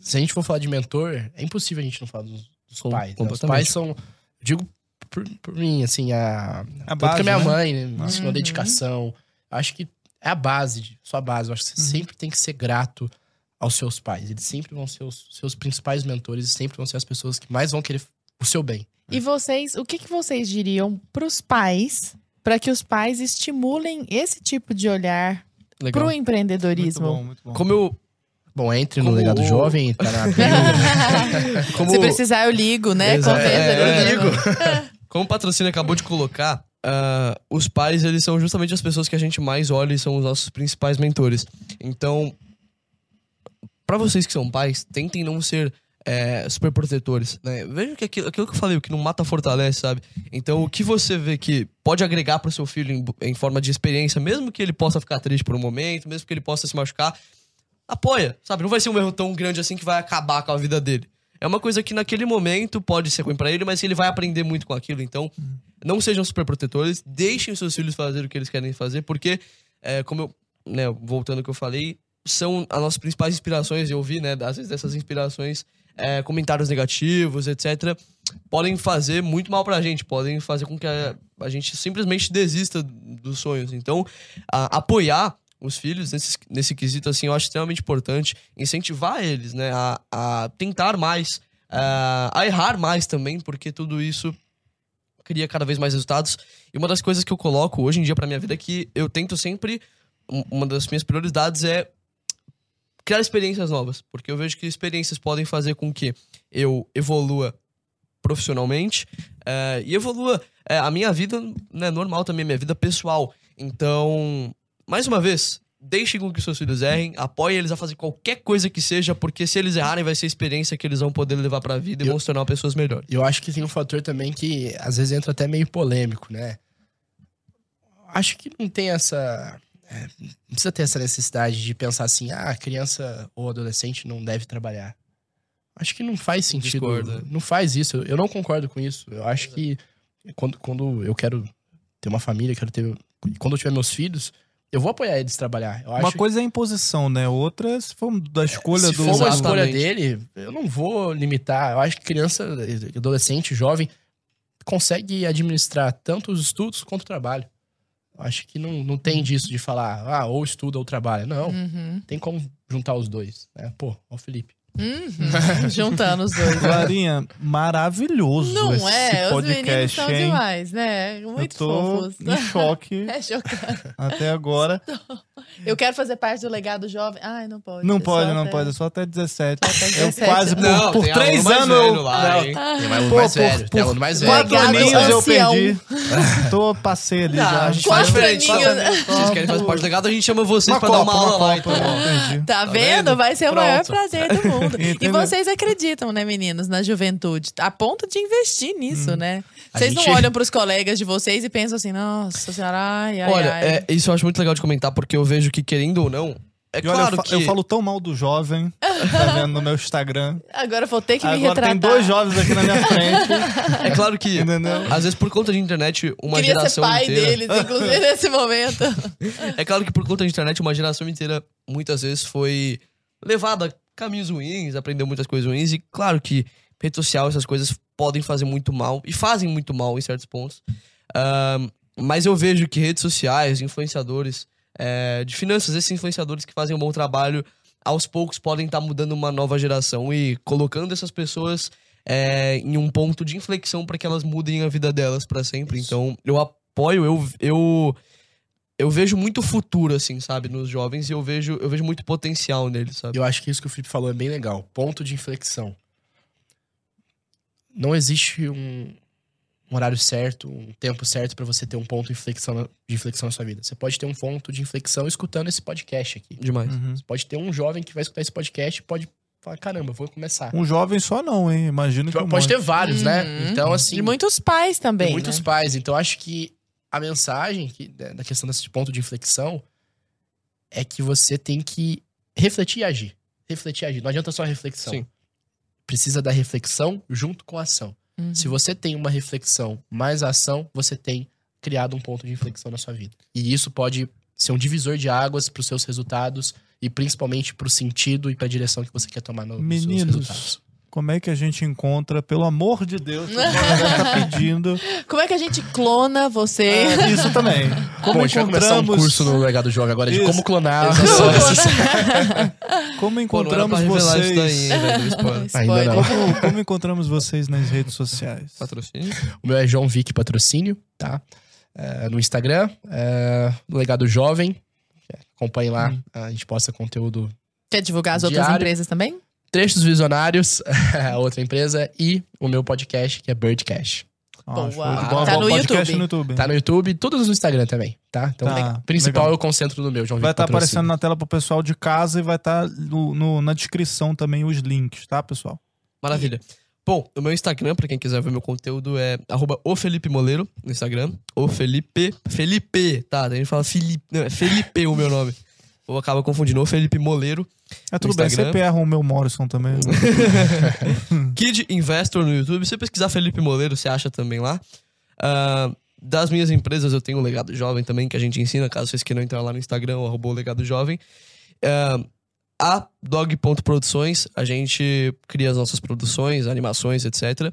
se a gente for falar de mentor, é impossível a gente não falar dos, dos
Com-
pais. né? Os pais são. Digo por, por mim, assim, a.
A
tanto que a minha
base, né?
mãe né, me ensinou
Uhum.
dedicação. Acho que é a base, sua base. Eu acho que você
Uhum.
sempre tem que ser grato aos seus pais. Eles sempre vão ser os seus principais mentores e sempre vão ser as pessoas que mais vão querer o seu bem.
E vocês, o que, que vocês diriam pros pais para que os pais estimulem esse tipo de olhar pro
Muito
empreendedorismo?
bom, muito bom.
Como eu.
Bom, entre no
Como
Legado
o-
Jovem, tá na. [LAUGHS]
Como,
Se precisar, eu ligo, né?
Exato.
É, eu
né?
ligo. [LAUGHS] Como o patrocínio acabou de colocar, ah, os pais, eles são justamente as pessoas que a gente mais olha e são os nossos principais mentores. Então, pra vocês que são pais, tentem não ser é, super protetores, né? Vejam que aquilo, aquilo que eu falei, o que não mata fortalece, sabe? Então, o que você vê que pode agregar pro seu filho em, em forma de experiência, mesmo que ele possa ficar triste por um momento, mesmo que ele possa se machucar, apoia, sabe? Não vai ser um erro tão grande assim que vai acabar com a vida dele. É uma coisa que naquele momento pode ser ruim pra ele, mas ele vai aprender muito com aquilo. Então, não sejam super protetores, deixem seus filhos fazer o que eles querem fazer, porque, é, como eu, né, voltando ao que eu falei, são as nossas principais inspirações. Eu vi, né, às vezes dessas inspirações, é, comentários negativos, etc., podem fazer muito mal pra gente, podem fazer com que a, a gente simplesmente desista dos sonhos. Então, a- apoiar os filhos nesse, nesse quesito, assim, eu acho extremamente importante. Incentivar eles, né, a, a tentar mais, a, a errar mais também, porque tudo isso cria cada vez mais resultados. E uma das coisas que eu coloco hoje em dia pra minha vida é que eu tento sempre. um- Uma das minhas prioridades é criar experiências novas. Porque eu vejo que experiências podem fazer com que eu evolua profissionalmente eh, e evolua eh, a minha vida né, normal também, minha vida pessoal. Então, mais uma vez, deixem com que seus filhos errem, apoiem eles a fazer qualquer coisa que seja, porque se eles errarem, vai ser experiência que eles vão poder levar pra vida e
Eu-
vão se tornar pessoas melhores.
Eu acho que tem um fator também que às vezes entra até meio polêmico, né? Acho que não tem essa. É, não precisa ter essa necessidade de pensar assim, ah, criança ou adolescente não deve trabalhar. Acho que não faz sentido.
Discordo.
Não faz isso. Eu não concordo com isso. Eu acho que quando, quando eu quero ter uma família, quero ter. Quando eu tiver meus filhos, eu vou apoiar eles a trabalhar. Eu
Uma
acho
coisa é a imposição, né? Outra, se for da escolha
se
do.
for uma
Exatamente.
escolha dele, eu não vou limitar. Eu acho que criança, adolescente, jovem, consegue administrar tanto os estudos quanto o trabalho. Acho que não, não tem disso de falar, ah, ou estuda ou trabalha. Não,
Uhum.
tem como juntar os dois. Né? Pô, ó o Felipe.
Uhum. [LAUGHS] Juntando os dois.
Clarinha, maravilhoso
Não
esse
é? Os meninos
podcast,
são
hein?
demais, né? Muito
Eu tô
fofos.
em choque [LAUGHS]
É chocante.
até agora. [LAUGHS]
Eu quero fazer parte do legado jovem. Ai, não pode.
Não pode, não
até-
pode, é só até 17.
Só até
Eu
17.
quase, por,
Não,
por
tem
três anos, eu,
velho lá, hein?
Tem mais,
Pô,
mais
por-
velho,
por
aluno mais velho.
quatro aninhos eu perdi. Tô, passei ali
Não,
já.
a gente
Quatro aninhos.
Vocês querem fazer parte do legado, a gente chama vocês
Uma
pra dar
copa,
uma aula
uma
lá,
copa,
então.
Tá
Tá
vendo? Vai ser o maior prazer do mundo. [LAUGHS] e
Entendeu?
vocês acreditam, né, meninos, na juventude? A ponto de investir nisso, né?
A
Vocês
gente-
não olham pros colegas de vocês e pensam assim, nossa senhora, ai, ai,
Olha,
ai.
é, isso eu acho muito legal de comentar, porque eu vejo que, querendo ou não, é
E olha,
claro
eu, fa-
que.
eu falo tão mal do jovem, [LAUGHS] tá vendo no meu Instagram.
Agora eu vou ter que me
Agora
retratar.
tem dois jovens aqui na minha frente, [LAUGHS]
É claro que,
entendeu?
às vezes, por conta de internet, uma
Queria ser
geração
pai
inteira.
deles, inclusive nesse momento.
É claro que por conta da internet, uma geração inteira muitas vezes foi levada a caminhos ruins, aprendeu muitas coisas ruins. E claro que rede social, essas coisas podem fazer muito mal e fazem muito mal em certos pontos. Mas eu vejo que redes sociais, influenciadores é, de finanças, esses influenciadores que fazem um bom trabalho, aos poucos podem estar mudando uma nova geração e colocando essas pessoas é, em um ponto de inflexão para que elas mudem a vida delas para sempre. Então, eu apoio, eu, eu eu vejo muito futuro, assim, sabe, nos jovens e eu vejo, eu vejo muito potencial neles, sabe?
Eu acho que isso que o Felipe falou é bem legal. Ponto de inflexão. Não existe um, um horário certo, um tempo certo pra você ter um ponto de inflexão, na- de inflexão na sua vida. Você pode ter um ponto de inflexão escutando esse podcast aqui.
Demais.
Uhum.
Você pode ter um jovem que vai escutar esse podcast e pode falar, caramba, vou começar.
Um jovem só não, hein? Imagino que um
pode
monte.
ter vários, né?
Uhum.
Então, assim,
E muitos pais também.
Muitos
né?
pais. Então, acho que a mensagem que, da da questão desse ponto de inflexão é que você tem que refletir e agir. Refletir e agir. Não adianta só reflexão.
Sim.
Precisa da reflexão junto com a ação.
Uhum.
Se você tem uma reflexão mais ação, você tem criado um ponto de inflexão na sua vida. E isso pode ser um divisor de águas para os seus resultados e principalmente pro sentido e pra direção que você quer tomar no, nos seus
Meninos.
resultados.
Como é que a gente encontra, pelo amor de Deus, tá [LAUGHS] pedindo.
Como é que a gente clona você?
É, isso também. [LAUGHS] Como
Bom, a gente vai começar um
encontramos,
curso no Legado Joga agora de
Isso.
como clonar
Exato.
pessoas. [LAUGHS]
como
Pô,
encontramos
daí,
vocês.
Ainda não.
Como, como encontramos vocês nas redes sociais?
Patrocínio.
O meu é João Vick Patrocínio, tá? É, no Instagram, é, Legado Jovem. Acompanhe lá,
Hum.
a gente posta conteúdo
Quer divulgar as outras
Diário.
empresas também?
Trechos Visionários, [LAUGHS] a outra empresa, e o meu podcast, que é Birdcast.
Ah,
Boa. Tá no
Podcast
YouTube.
no YouTube.
Tá no YouTube, todos no Instagram também, tá? Então,
Tá,
principal
legal.
eu concentro no meu, João
Vai estar
Patrocínio.
aparecendo na tela pro pessoal de casa e vai estar no, no- na descrição também os links, tá, pessoal?
Maravilha. Bom, o meu Instagram, pra quem quiser ver meu conteúdo, é arroba o Felipe Moleiro no Instagram. O Felipe. Felipe, tá? A gente fala Felipe. Não, é Felipe o meu nome. Ou acaba confundindo. O Felipe Moleiro.
É tudo bem, erram o meu Morrison também. [LAUGHS]
Kid Investor no YouTube. Se você pesquisar Felipe Moleiro, você acha também lá. Ah, das minhas empresas, eu tenho o Legado Jovem também, que a gente ensina, caso vocês queiram entrar lá no Instagram, o arroba o Legado Jovem. Ah, a Dog.produções, a gente cria as nossas produções, animações, etc.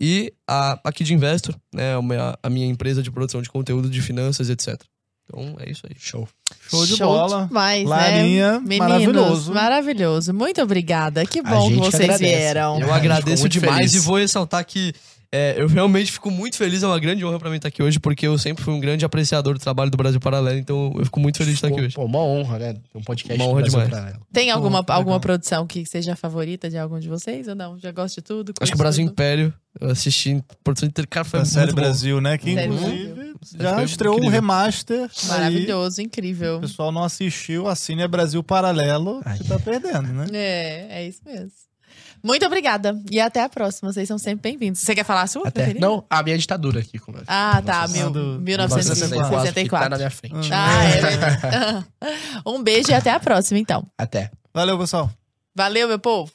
E a, a Kid Investor, né, minha, a minha empresa de produção de conteúdo, de finanças, etc. Então, é isso aí.
Show.
Show de bola.
demais,
Larinha,
né? Meninos,
maravilhoso.
maravilhoso. Muito obrigada. Que
A
bom que vocês
agradece.
vieram.
Eu
agradeço demais
feliz.
e vou ressaltar que é, eu realmente fico muito feliz, é uma grande honra pra mim estar aqui hoje, porque eu sempre fui um grande apreciador do trabalho do Brasil Paralelo, então eu fico muito feliz de estar aqui hoje.
Pô, uma honra, né? Um podcast
Uma honra
do Brasil
demais.
Paralelo.
Tem alguma,
Pô,
alguma
legal.
produção que seja a favorita de algum de vocês ou não? Já gosto de tudo?
Acho que o Brasil
tudo?
Império, eu assisti em produção inteira, cara, foi
Da série
bom.
Brasil, né? Que inclusive
Brasil.
Já
Foi
estreou um
incrível.
remaster. aí.
Maravilhoso,
O
incrível.
pessoal não assistiu, assine é Brasil Paralelo,
Ai.
que tá perdendo, né?
É, é isso mesmo. Muito obrigada. E até a próxima. Vocês são sempre bem-vindos. Você quer falar a sua?
Até. Não, a minha ditadura aqui. Como
Ah, tá. Mil,
do-
1964.
que tá na minha frente.
Ah, é verdade. [LAUGHS] um beijo e até a próxima, então.
Até.
Valeu, pessoal.
Valeu, meu povo.